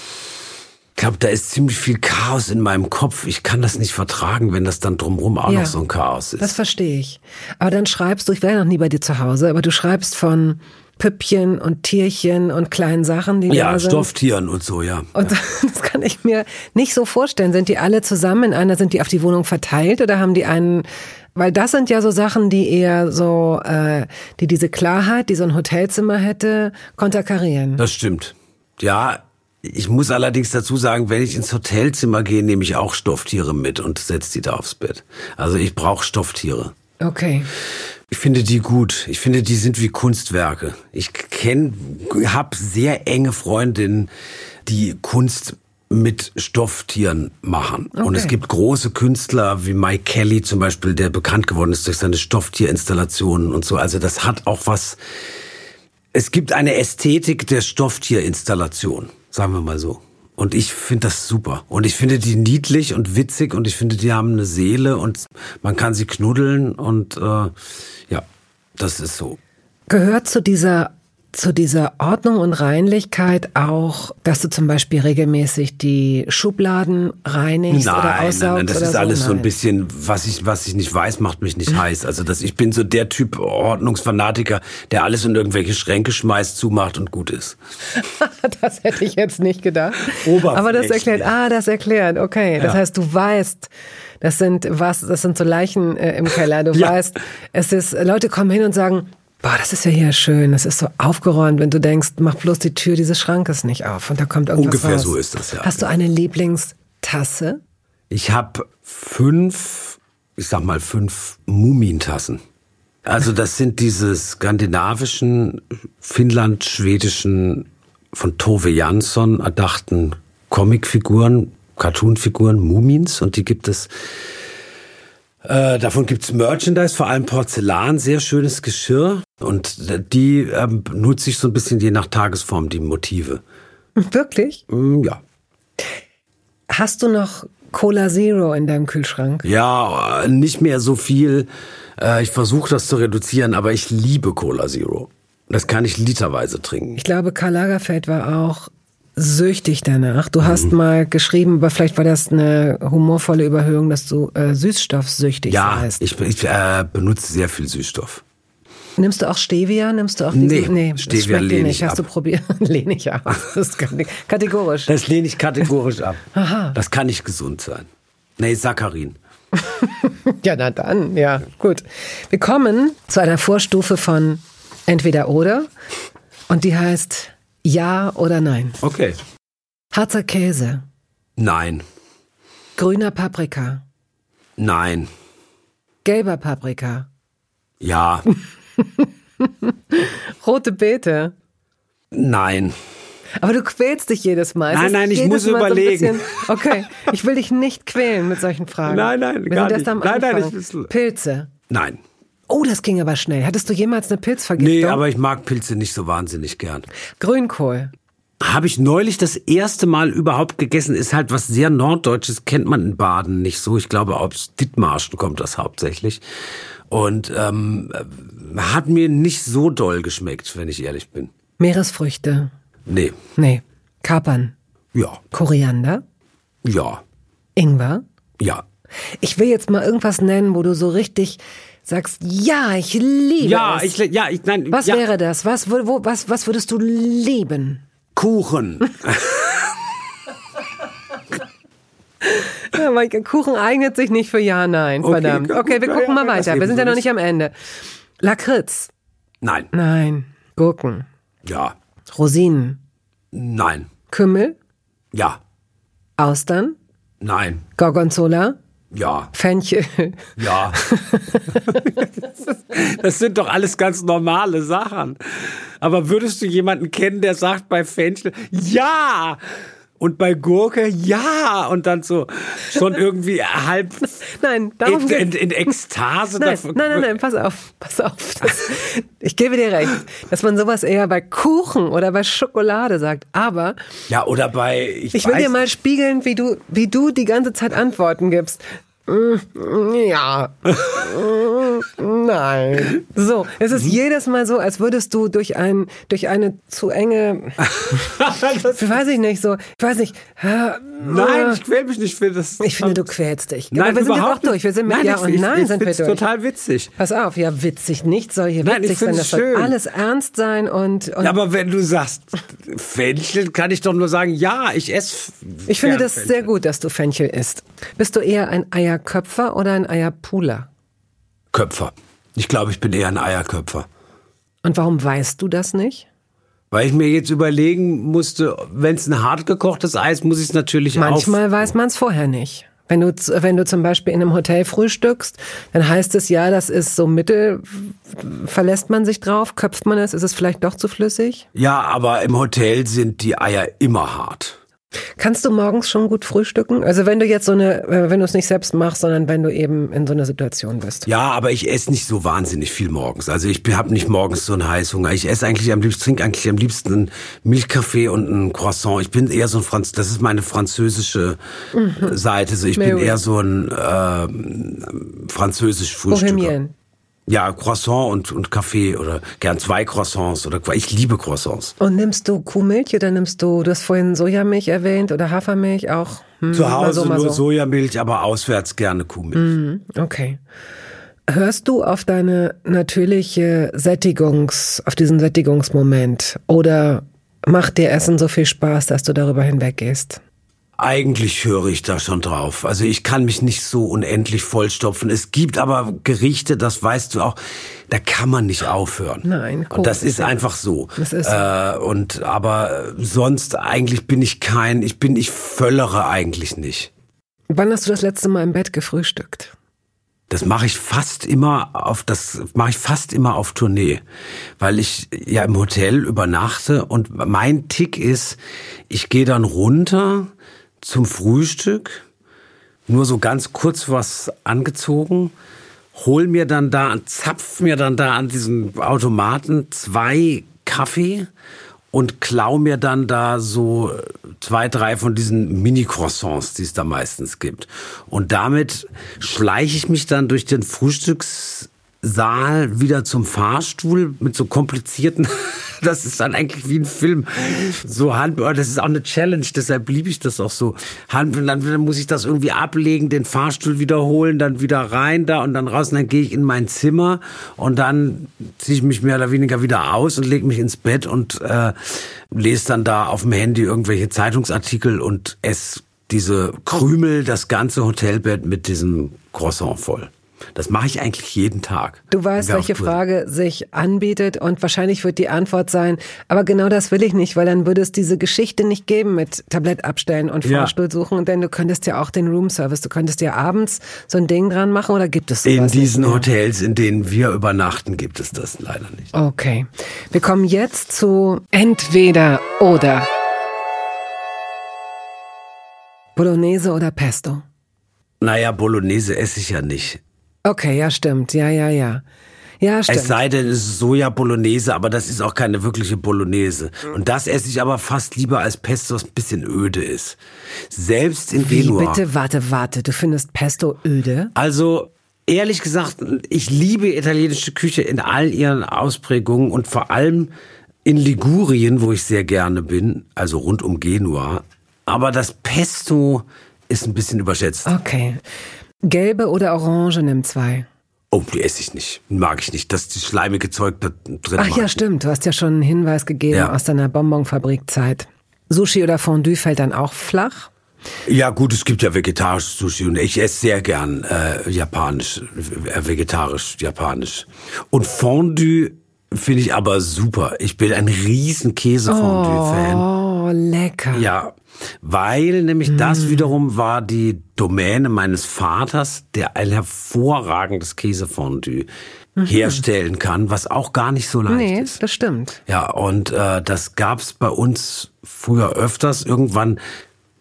Ich glaube, da ist ziemlich viel Chaos in meinem Kopf. Ich kann das nicht vertragen, wenn das dann drumherum auch ja, noch so ein Chaos ist. Das verstehe ich. Aber dann schreibst du, ich wäre noch nie bei dir zu Hause, aber du schreibst von Püppchen und Tierchen und kleinen Sachen, die ja, da sind. Stofftieren und so, ja. Und ja. das kann ich mir nicht so vorstellen. Sind die alle zusammen in einer, sind die auf die Wohnung verteilt oder haben die einen weil das sind ja so Sachen, die eher so, äh, die diese Klarheit, die so ein Hotelzimmer hätte, konterkarieren. Das stimmt. Ja, ich muss allerdings dazu sagen, wenn ich ins Hotelzimmer gehe, nehme ich auch Stofftiere mit und setze die da aufs Bett. Also ich brauche Stofftiere. Okay. Ich finde die gut. Ich finde, die sind wie Kunstwerke. Ich kenne, habe sehr enge Freundinnen, die Kunst mit Stofftieren machen. Okay. Und es gibt große Künstler wie Mike Kelly zum Beispiel, der bekannt geworden ist durch seine Stofftierinstallationen und so. Also das hat auch was. Es gibt eine Ästhetik der Stofftierinstallation, sagen wir mal so. Und ich finde das super. Und ich finde die niedlich und witzig und ich finde, die haben eine Seele und man kann sie knuddeln und äh, ja, das ist so. Gehört zu dieser zu dieser Ordnung und Reinlichkeit auch, dass du zum Beispiel regelmäßig die Schubladen reinigst nein, oder aussaugst? Nein, nein, das ist so? alles nein. so ein bisschen, was ich, was ich nicht weiß, macht mich nicht heiß. Also dass ich bin so der Typ Ordnungsfanatiker, der alles in irgendwelche Schränke schmeißt, zumacht und gut ist. das hätte ich jetzt nicht gedacht. Aber das erklärt, ah, das erklärt, okay. Das ja. heißt, du weißt, das sind was, das sind so Leichen äh, im Keller. Du ja. weißt, es ist, Leute kommen hin und sagen, boah, das ist ja hier schön, das ist so aufgeräumt, wenn du denkst, mach bloß die Tür dieses Schrankes nicht auf und da kommt irgendwas Ungefähr raus. so ist das, ja. Hast du eine Lieblingstasse? Ich habe fünf, ich sag mal fünf Mumintassen. Also das sind diese skandinavischen, finnland-schwedischen, von Tove Jansson erdachten Comicfiguren, Cartoonfiguren, Mumins und die gibt es äh, davon gibt's Merchandise, vor allem Porzellan, sehr schönes Geschirr. Und die ähm, nutze ich so ein bisschen je nach Tagesform, die Motive. Wirklich? Mm, ja. Hast du noch Cola Zero in deinem Kühlschrank? Ja, nicht mehr so viel. Äh, ich versuche das zu reduzieren, aber ich liebe Cola Zero. Das kann ich literweise trinken. Ich glaube, Karl Lagerfeld war auch süchtig danach. Du hast Mhm. mal geschrieben, aber vielleicht war das eine humorvolle Überhöhung, dass du äh, süßstoffsüchtig Ja, seist. ich, ich äh, benutze sehr viel Süßstoff. Nimmst du auch Stevia? Nimmst du auch diesen? Nee, das Stevia lehne ich Hast du ab. probiert? lehne ich ab. Das ist kategorisch. Das lehne ich kategorisch ab. Aha. Das kann nicht gesund sein. Nee, Saccharin. Ja, na dann, ja, gut. Wir kommen zu einer Vorstufe von entweder oder und die heißt ja oder nein. Okay. Harzer Käse, Nein. grüner Paprika, Nein. gelber Paprika, Ja. rote Beete. Nein. Aber du quälst dich jedes Mal. Nein, nein, ich muss Mal so überlegen. bisschen- okay, ich will dich nicht quälen mit solchen Fragen. Nein, nein, Wir gar sind erst nicht. am Nein, nein, ich Pilze. Nein. Oh, das ging aber schnell. Hattest du jemals eine Pilzvergiftung? Nee, aber ich mag Pilze nicht so wahnsinnig gern. Grünkohl. Habe ich neulich das erste Mal überhaupt gegessen. Ist halt was sehr Norddeutsches, kennt man in Baden nicht so. Ich glaube, aus Dithmarschen kommt das hauptsächlich. Und ähm, äh, hat mir nicht so doll geschmeckt, wenn ich ehrlich bin. Meeresfrüchte. Nee. Nee. Kapern. Ja. Koriander. Ja. Ingwer. Ja. Ich will jetzt mal irgendwas nennen, wo du so richtig sagst, ja, ich liebe Ja, es. ich, ja, ich, nein, was ja. wäre das? Was, wo, was, was würdest du lieben? Kuchen. Ja, Maike, Kuchen eignet sich nicht für Ja, Nein. Okay, Verdammt. gut, Okay, wir gucken mal weiter. Wir sind ja noch nicht am Ende. Lakritz. Nein. Nein. Gurken. Ja. Rosinen. Nein. Kümmel. Ja. Austern. Nein. Gorgonzola. Ja. Fenchel. Ja. das sind doch alles ganz normale Sachen. Aber würdest du jemanden kennen, der sagt bei Fenchel, ja! Und bei Gurke, ja! Und dann so schon irgendwie halb Nein, darum in, in, in Ekstase. Nein, davon- nein, nein, nein, pass auf, pass auf. Das, ich gebe dir recht, dass man sowas eher bei Kuchen oder bei Schokolade sagt. Aber Ja, oder bei. Ich, ich will dir mal spiegeln, wie du, wie du die ganze Zeit Antworten gibst. Ja. Nein. So, es ist jedes Mal so, als würdest du durch ein, durch eine zu enge, weiß ich nicht, so, ich weiß nicht. nein, ich quäl mich nicht für das. Ich finde, du quälst dich. Nein, Aber wir sind jetzt auch durch. Wir sind mit nein, Ja ich, und Nein ich sind wir durch. total witzig. Pass auf, ja, witzig. Nicht soll hier Nein, witzig sein. Das soll schön. alles ernst sein und, und Ja, aber wenn du sagst Fenchel, kann ich doch nur sagen, ja, ich esse. ich finde das Fenchel. sehr gut, dass du Fenchel isst. Bist du eher ein Eierköpfer oder ein Eierpuler? Köpfer. Ich glaube, ich bin eher ein Eierköpfer. Und warum weißt du das nicht? Weil ich mir jetzt überlegen musste, wenn es ein hart gekochtes Ei ist, muss ich es natürlich Manchmal weiß man es vorher nicht. Wenn du, wenn du zum Beispiel in einem Hotel frühstückst, dann heißt es ja, das ist so mittel, verlässt man sich drauf, köpft man es, ist es vielleicht doch zu flüssig? Ja, aber im Hotel sind die Eier immer hart. Kannst du morgens schon gut frühstücken? Also wenn du jetzt so eine, äh, wenn du es nicht selbst machst, sondern wenn du eben in so einer Situation bist. Ja, aber ich esse nicht so wahnsinnig viel morgens. Also ich habe nicht morgens so einen Heißhunger. Ich esse eigentlich am liebsten, trinke eigentlich am liebsten einen Milchkaffee und ein Croissant. Ich bin eher so ein Franz, das ist meine französische Seite. So, ich bin Mais oui. eher so ein ähm, französisch Frühstücker. Bohemien. Ja, Croissant und, und Kaffee oder gern zwei Croissants oder ich liebe Croissants. Und nimmst du Kuhmilch oder nimmst du, du hast vorhin Sojamilch erwähnt oder Hafermilch auch? Hm, Zu mal Hause so, mal nur so. Sojamilch, aber auswärts gerne Kuhmilch. Okay. Hörst du auf deine natürliche Sättigungs, auf diesen Sättigungsmoment oder macht dir Essen so viel Spaß, dass du darüber hinweggehst? Eigentlich höre ich da schon drauf. Also ich kann mich nicht so unendlich vollstopfen. Es gibt aber Gerichte, das weißt du auch, da kann man nicht aufhören. Nein, Und das ist einfach so. Das ist so. äh, und aber sonst eigentlich bin ich kein, ich bin, ich völlere eigentlich nicht. Wann hast du das letzte Mal im Bett gefrühstückt? Das mache ich fast immer auf das mache ich fast immer auf Tournee, weil ich ja im Hotel übernachte und mein Tick ist, ich gehe dann runter zum Frühstück, nur so ganz kurz was angezogen, hol mir dann da, zapf mir dann da an diesem Automaten zwei Kaffee und klau mir dann da so zwei, drei von diesen Mini-Croissants, die es da meistens gibt. Und damit schleiche ich mich dann durch den Frühstückssaal wieder zum Fahrstuhl mit so komplizierten Das ist dann eigentlich wie ein Film. So Hand, oh, das ist auch eine Challenge, deshalb liebe ich das auch so. Hand, dann muss ich das irgendwie ablegen, den Fahrstuhl wiederholen, dann wieder rein da und dann raus und dann gehe ich in mein Zimmer und dann ziehe ich mich mehr oder weniger wieder aus und lege mich ins Bett und äh, lese dann da auf dem Handy irgendwelche Zeitungsartikel und esse diese Krümel, das ganze Hotelbett mit diesem Croissant voll. Das mache ich eigentlich jeden Tag. Du weißt, welche Frage sich anbietet und wahrscheinlich wird die Antwort sein, aber genau das will ich nicht, weil dann würde es diese Geschichte nicht geben mit Tablett abstellen und Fahrstuhl suchen, denn du könntest ja auch den Roomservice, du könntest ja abends so ein Ding dran machen oder gibt es sowas In diesen Hotels, in denen wir übernachten, gibt es das leider nicht. Okay. Wir kommen jetzt zu entweder oder. Bolognese oder Pesto? Naja, Bolognese esse ich ja nicht. Okay, ja, stimmt. Ja, ja, ja. Ja, stimmt. Es sei denn, es ist Soja Bolognese, aber das ist auch keine wirkliche Bolognese. Und das esse ich aber fast lieber als Pesto, das ein bisschen öde ist. Selbst in Wie, Genua. bitte, warte, warte. Du findest Pesto öde? Also, ehrlich gesagt, ich liebe italienische Küche in all ihren Ausprägungen und vor allem in Ligurien, wo ich sehr gerne bin, also rund um Genua. Aber das Pesto ist ein bisschen überschätzt. Okay. Gelbe oder Orange nimm zwei. Oh, die esse ich nicht. Mag ich nicht. Das ist die schleimige Zeug da drin. Ach ja, stimmt. Du hast ja schon einen Hinweis gegeben ja. aus deiner Bonbonfabrikzeit. Sushi oder Fondue fällt dann auch flach? Ja gut, es gibt ja vegetarisches Sushi und ich esse sehr gern äh, japanisch, äh, vegetarisch, japanisch. Und Fondue finde ich aber super. Ich bin ein riesen Käsefondue-Fan. Oh, lecker. Ja, weil nämlich mm. das wiederum war die Domäne meines Vaters, der ein hervorragendes Käsefondue mhm. herstellen kann, was auch gar nicht so leicht nee, ist. das stimmt. Ja, und äh, das gab's bei uns früher öfters. Irgendwann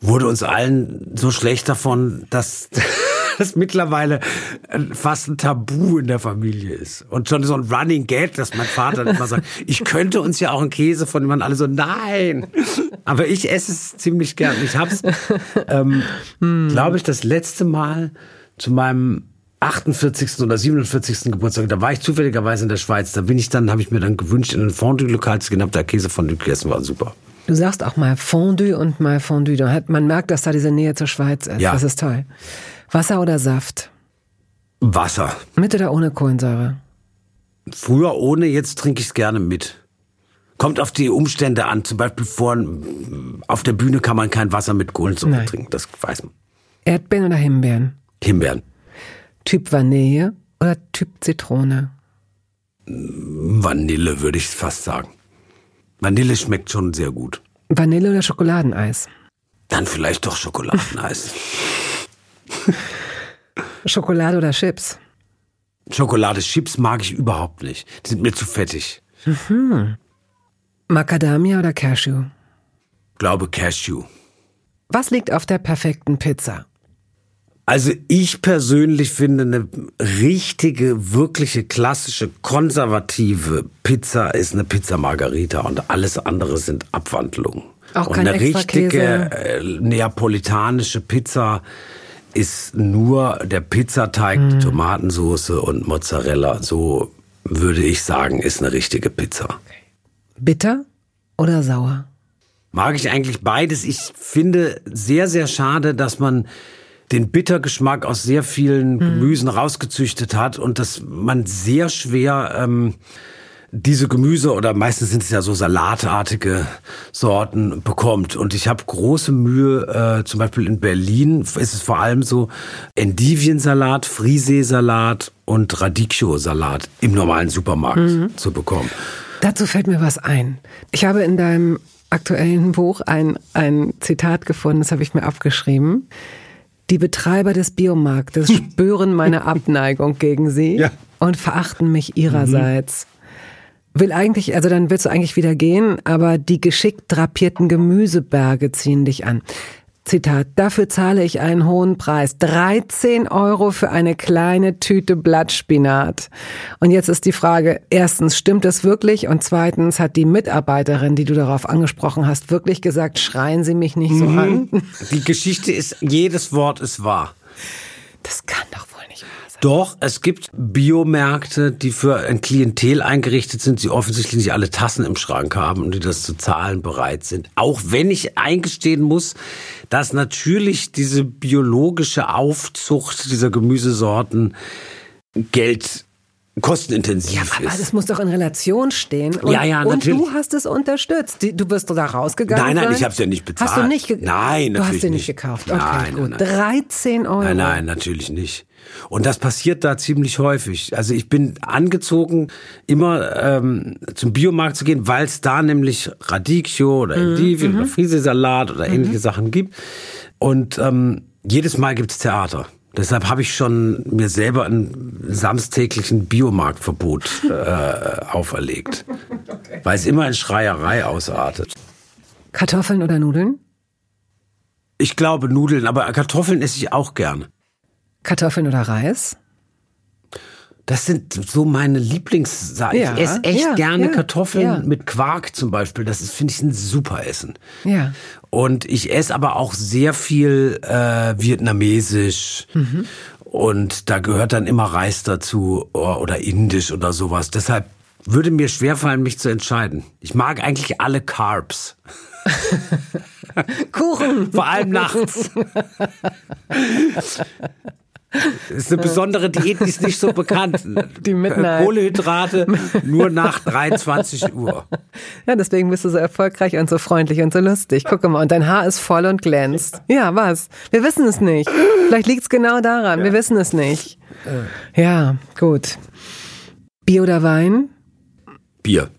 wurde uns allen so schlecht davon, dass das mittlerweile fast ein Tabu in der Familie ist. Und schon so ein Running Gag, dass mein Vater immer sagt, ich könnte uns ja auch einen Käse von jemandem alle so, nein. Aber ich esse es ziemlich gern. Ich habe es, ähm, hm. glaube ich, das letzte Mal zu meinem 48. oder 47. Geburtstag, da war ich zufälligerweise in der Schweiz. Da bin ich dann, habe ich mir dann gewünscht, in ein Fondue-Lokal zu gehen, habe da Käse von gegessen, war super. Du sagst auch mal Fondue und mal Fondue. Man merkt, dass da diese Nähe zur Schweiz ist. Ja. Das ist toll. Wasser oder Saft? Wasser. Mit oder ohne Kohlensäure? Früher ohne, jetzt trinke ich es gerne mit. Kommt auf die Umstände an. Zum Beispiel vor, auf der Bühne kann man kein Wasser mit Kohlensäure Nein. trinken. Das weiß man. Erdbeeren oder Himbeeren? Himbeeren. Typ Vanille oder Typ Zitrone? Vanille würde ich fast sagen. Vanille schmeckt schon sehr gut. Vanille oder Schokoladeneis? Dann vielleicht doch Schokoladeneis. Schokolade oder Chips? Schokolade, Chips mag ich überhaupt nicht. Die sind mir zu fettig. Mhm. Macadamia oder Cashew? Glaube Cashew. Was liegt auf der perfekten Pizza? Also ich persönlich finde eine richtige, wirkliche, klassische, konservative Pizza ist eine Pizza Margarita und alles andere sind Abwandlungen. Auch und eine richtige äh, neapolitanische Pizza ist nur der Pizzateig, mm. Tomatensauce und Mozzarella. So würde ich sagen, ist eine richtige Pizza. Bitter oder sauer? Mag ich eigentlich beides. Ich finde sehr, sehr schade, dass man den Bittergeschmack aus sehr vielen Gemüsen mm. rausgezüchtet hat und dass man sehr schwer ähm, diese Gemüse oder meistens sind es ja so salatartige Sorten bekommt. Und ich habe große Mühe, äh, zum Beispiel in Berlin ist es vor allem so Endiviensalat, Friseesalat und Radicchio-Salat im normalen Supermarkt mhm. zu bekommen. Dazu fällt mir was ein. Ich habe in deinem aktuellen Buch ein, ein Zitat gefunden, das habe ich mir abgeschrieben. Die Betreiber des Biomarktes spüren meine Abneigung gegen sie ja. und verachten mich ihrerseits. Mhm will eigentlich, also dann willst du eigentlich wieder gehen, aber die geschickt drapierten Gemüseberge ziehen dich an. Zitat, dafür zahle ich einen hohen Preis. 13 Euro für eine kleine Tüte Blattspinat. Und jetzt ist die Frage, erstens, stimmt das wirklich? Und zweitens, hat die Mitarbeiterin, die du darauf angesprochen hast, wirklich gesagt, schreien Sie mich nicht so mhm. an? Die Geschichte ist, jedes Wort ist wahr. Das kann doch wohl nicht wahr sein. Doch, es gibt Biomärkte, die für ein Klientel eingerichtet sind, die offensichtlich nicht alle Tassen im Schrank haben und die das zu zahlen bereit sind. Auch wenn ich eingestehen muss, dass natürlich diese biologische Aufzucht dieser Gemüsesorten Geld kostenintensiv ja, aber ist. das muss doch in Relation stehen. Und, Ja, ja, und natürlich. du hast es unterstützt. Du bist doch da rausgegangen. Nein, nein, sein? ich hab's ja nicht bezahlt. Hast du nicht ge- Nein, Du hast natürlich den nicht nicht. gekauft. Okay, Nein, gut. nein, nein. 13 Euro. Nein, nein, natürlich nicht. Und das passiert da ziemlich häufig. Also ich bin angezogen, immer ähm, zum Biomarkt zu gehen, weil es da nämlich Radicchio oder Mhm, Endivien oder Friesesalat oder ähnliche Sachen gibt. Und ähm, jedes Mal gibt's Theater. Deshalb habe ich schon mir selber einen samstäglichen Biomarktverbot äh, auferlegt. Weil es immer in Schreierei ausartet. Kartoffeln oder Nudeln? Ich glaube Nudeln, aber Kartoffeln esse ich auch gern. Kartoffeln oder Reis? Das sind so meine Lieblingssachen. Ja, ich esse echt ja, gerne ja, Kartoffeln mit Quark zum Beispiel. Das ist, finde ich, ein super Essen. Ja. Und ich esse aber auch sehr viel äh, vietnamesisch. Mhm. Und da gehört dann immer Reis dazu oder, oder indisch oder sowas. Deshalb würde mir schwerfallen, mich zu entscheiden. Ich mag eigentlich alle Carbs. Kuchen. Vor allem nachts. Das ist eine besondere Diät, die ist nicht so bekannt. Die Midnight. Kohlehydrate nur nach 23 Uhr. Ja, deswegen bist du so erfolgreich und so freundlich und so lustig. Guck mal, und dein Haar ist voll und glänzt. Ja, was? Wir wissen es nicht. Vielleicht liegt's genau daran. Wir wissen es nicht. Ja, gut. Bier oder Wein? Bier.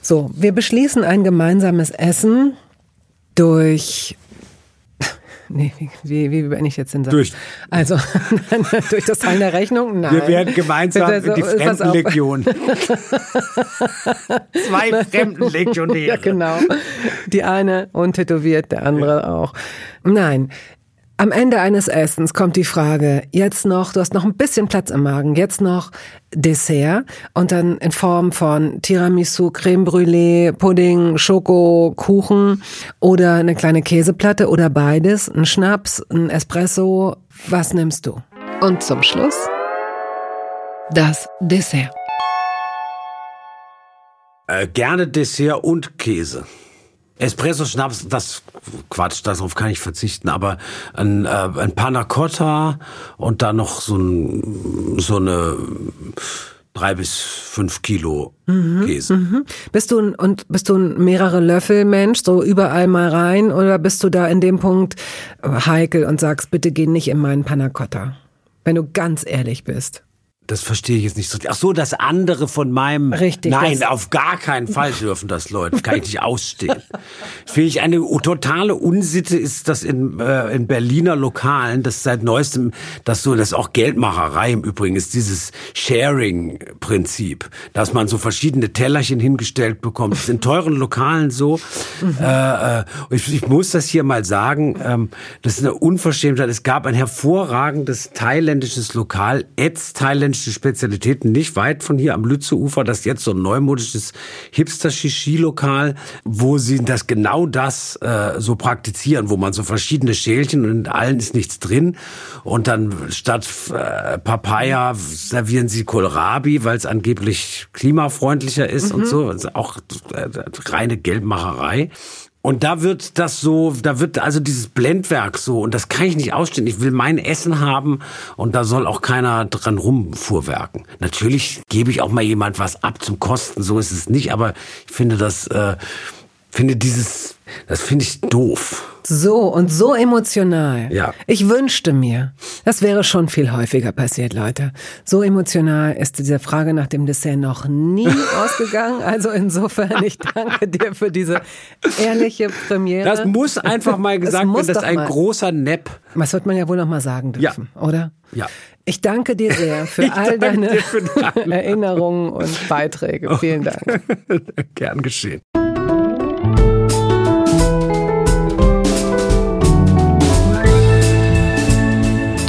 So, wir beschließen ein gemeinsames Essen durch. Nee, wie, wie, wie beende ich jetzt den Satz? Durch- Also, durch das Teilen der Rechnung? Nein. Wir werden gemeinsam Also, in die. Fremdenlegion. Zwei Fremdenlegionäre. Ja, genau. Die eine untätowiert, der andere auch. Nein. Am Ende eines Essens kommt die Frage, jetzt noch, du hast noch ein bisschen Platz im Magen, jetzt noch Dessert und dann in Form von Tiramisu, Creme Brûlée, Pudding, Schoko, Kuchen oder eine kleine Käseplatte oder beides, ein Schnaps, ein Espresso. Was nimmst du? Und zum Schluss das Dessert. Äh, gerne Dessert und Käse. Espresso Schnaps, das Quatsch, darauf kann ich verzichten, aber ein, äh, ein Panna Cotta und dann noch so, ein, so eine drei bis fünf Kilo Käse. Bist du ein, und bist du ein mehrere Löffel Mensch, so überall mal rein, oder bist du da in dem Punkt äh, heikel und sagst, bitte geh nicht in meinen Panna Cotta? Wenn du ganz ehrlich bist. Das verstehe ich jetzt nicht so. Ach so, das andere von meinem. Richtig, Nein, auf gar keinen Fall dürfen das Leute. Kann ich nicht ausstehen. Finde ich eine totale Unsitte ist das in, äh, in Berliner Lokalen, das seit neuestem, das so, das ist auch Geldmacherei im Übrigen, ist dieses Sharing-Prinzip, dass man so verschiedene Tellerchen hingestellt bekommt. Das ist in teuren Lokalen so. Äh, äh, ich, ich muss das hier mal sagen, ähm, das ist eine Unverschämtheit. Es gab ein hervorragendes thailändisches Lokal, Eds thailändische Spezialitäten, nicht weit von hier am Lützeufer, das ist jetzt so ein neumodisches Hipster-Shishi-Lokal, wo sie das genau das äh, so praktizieren, wo man so verschiedene Schälchen und in allen ist nichts drin und dann statt äh, Papaya servieren sie Kohlrabi, weil es angeblich klimafreundlicher ist und so. Das ist auch äh, reine Geldmacherei. Und da wird das so, da wird also dieses Blendwerk so, und das kann ich nicht ausstehen. Ich will mein Essen haben und da soll auch keiner dran rumfuhrwerken. Natürlich gebe ich auch mal jemand was ab zum Kosten, so ist es nicht, aber ich finde das, äh, finde dieses, das finde ich doof. So und so emotional. Ja. Ich wünschte mir, das wäre schon viel häufiger passiert, Leute. So emotional ist diese Frage nach dem Dessert noch nie ausgegangen. Also insofern, ich danke dir für diese ehrliche Premiere. Das muss einfach mal gesagt werden, das ist ein mal. großer Nepp. Das wird man ja wohl noch mal sagen dürfen, oder? Ja. Ich danke dir sehr für Ich all deine für deine- Erinnerungen und Beiträge. Vielen Dank. Gern geschehen.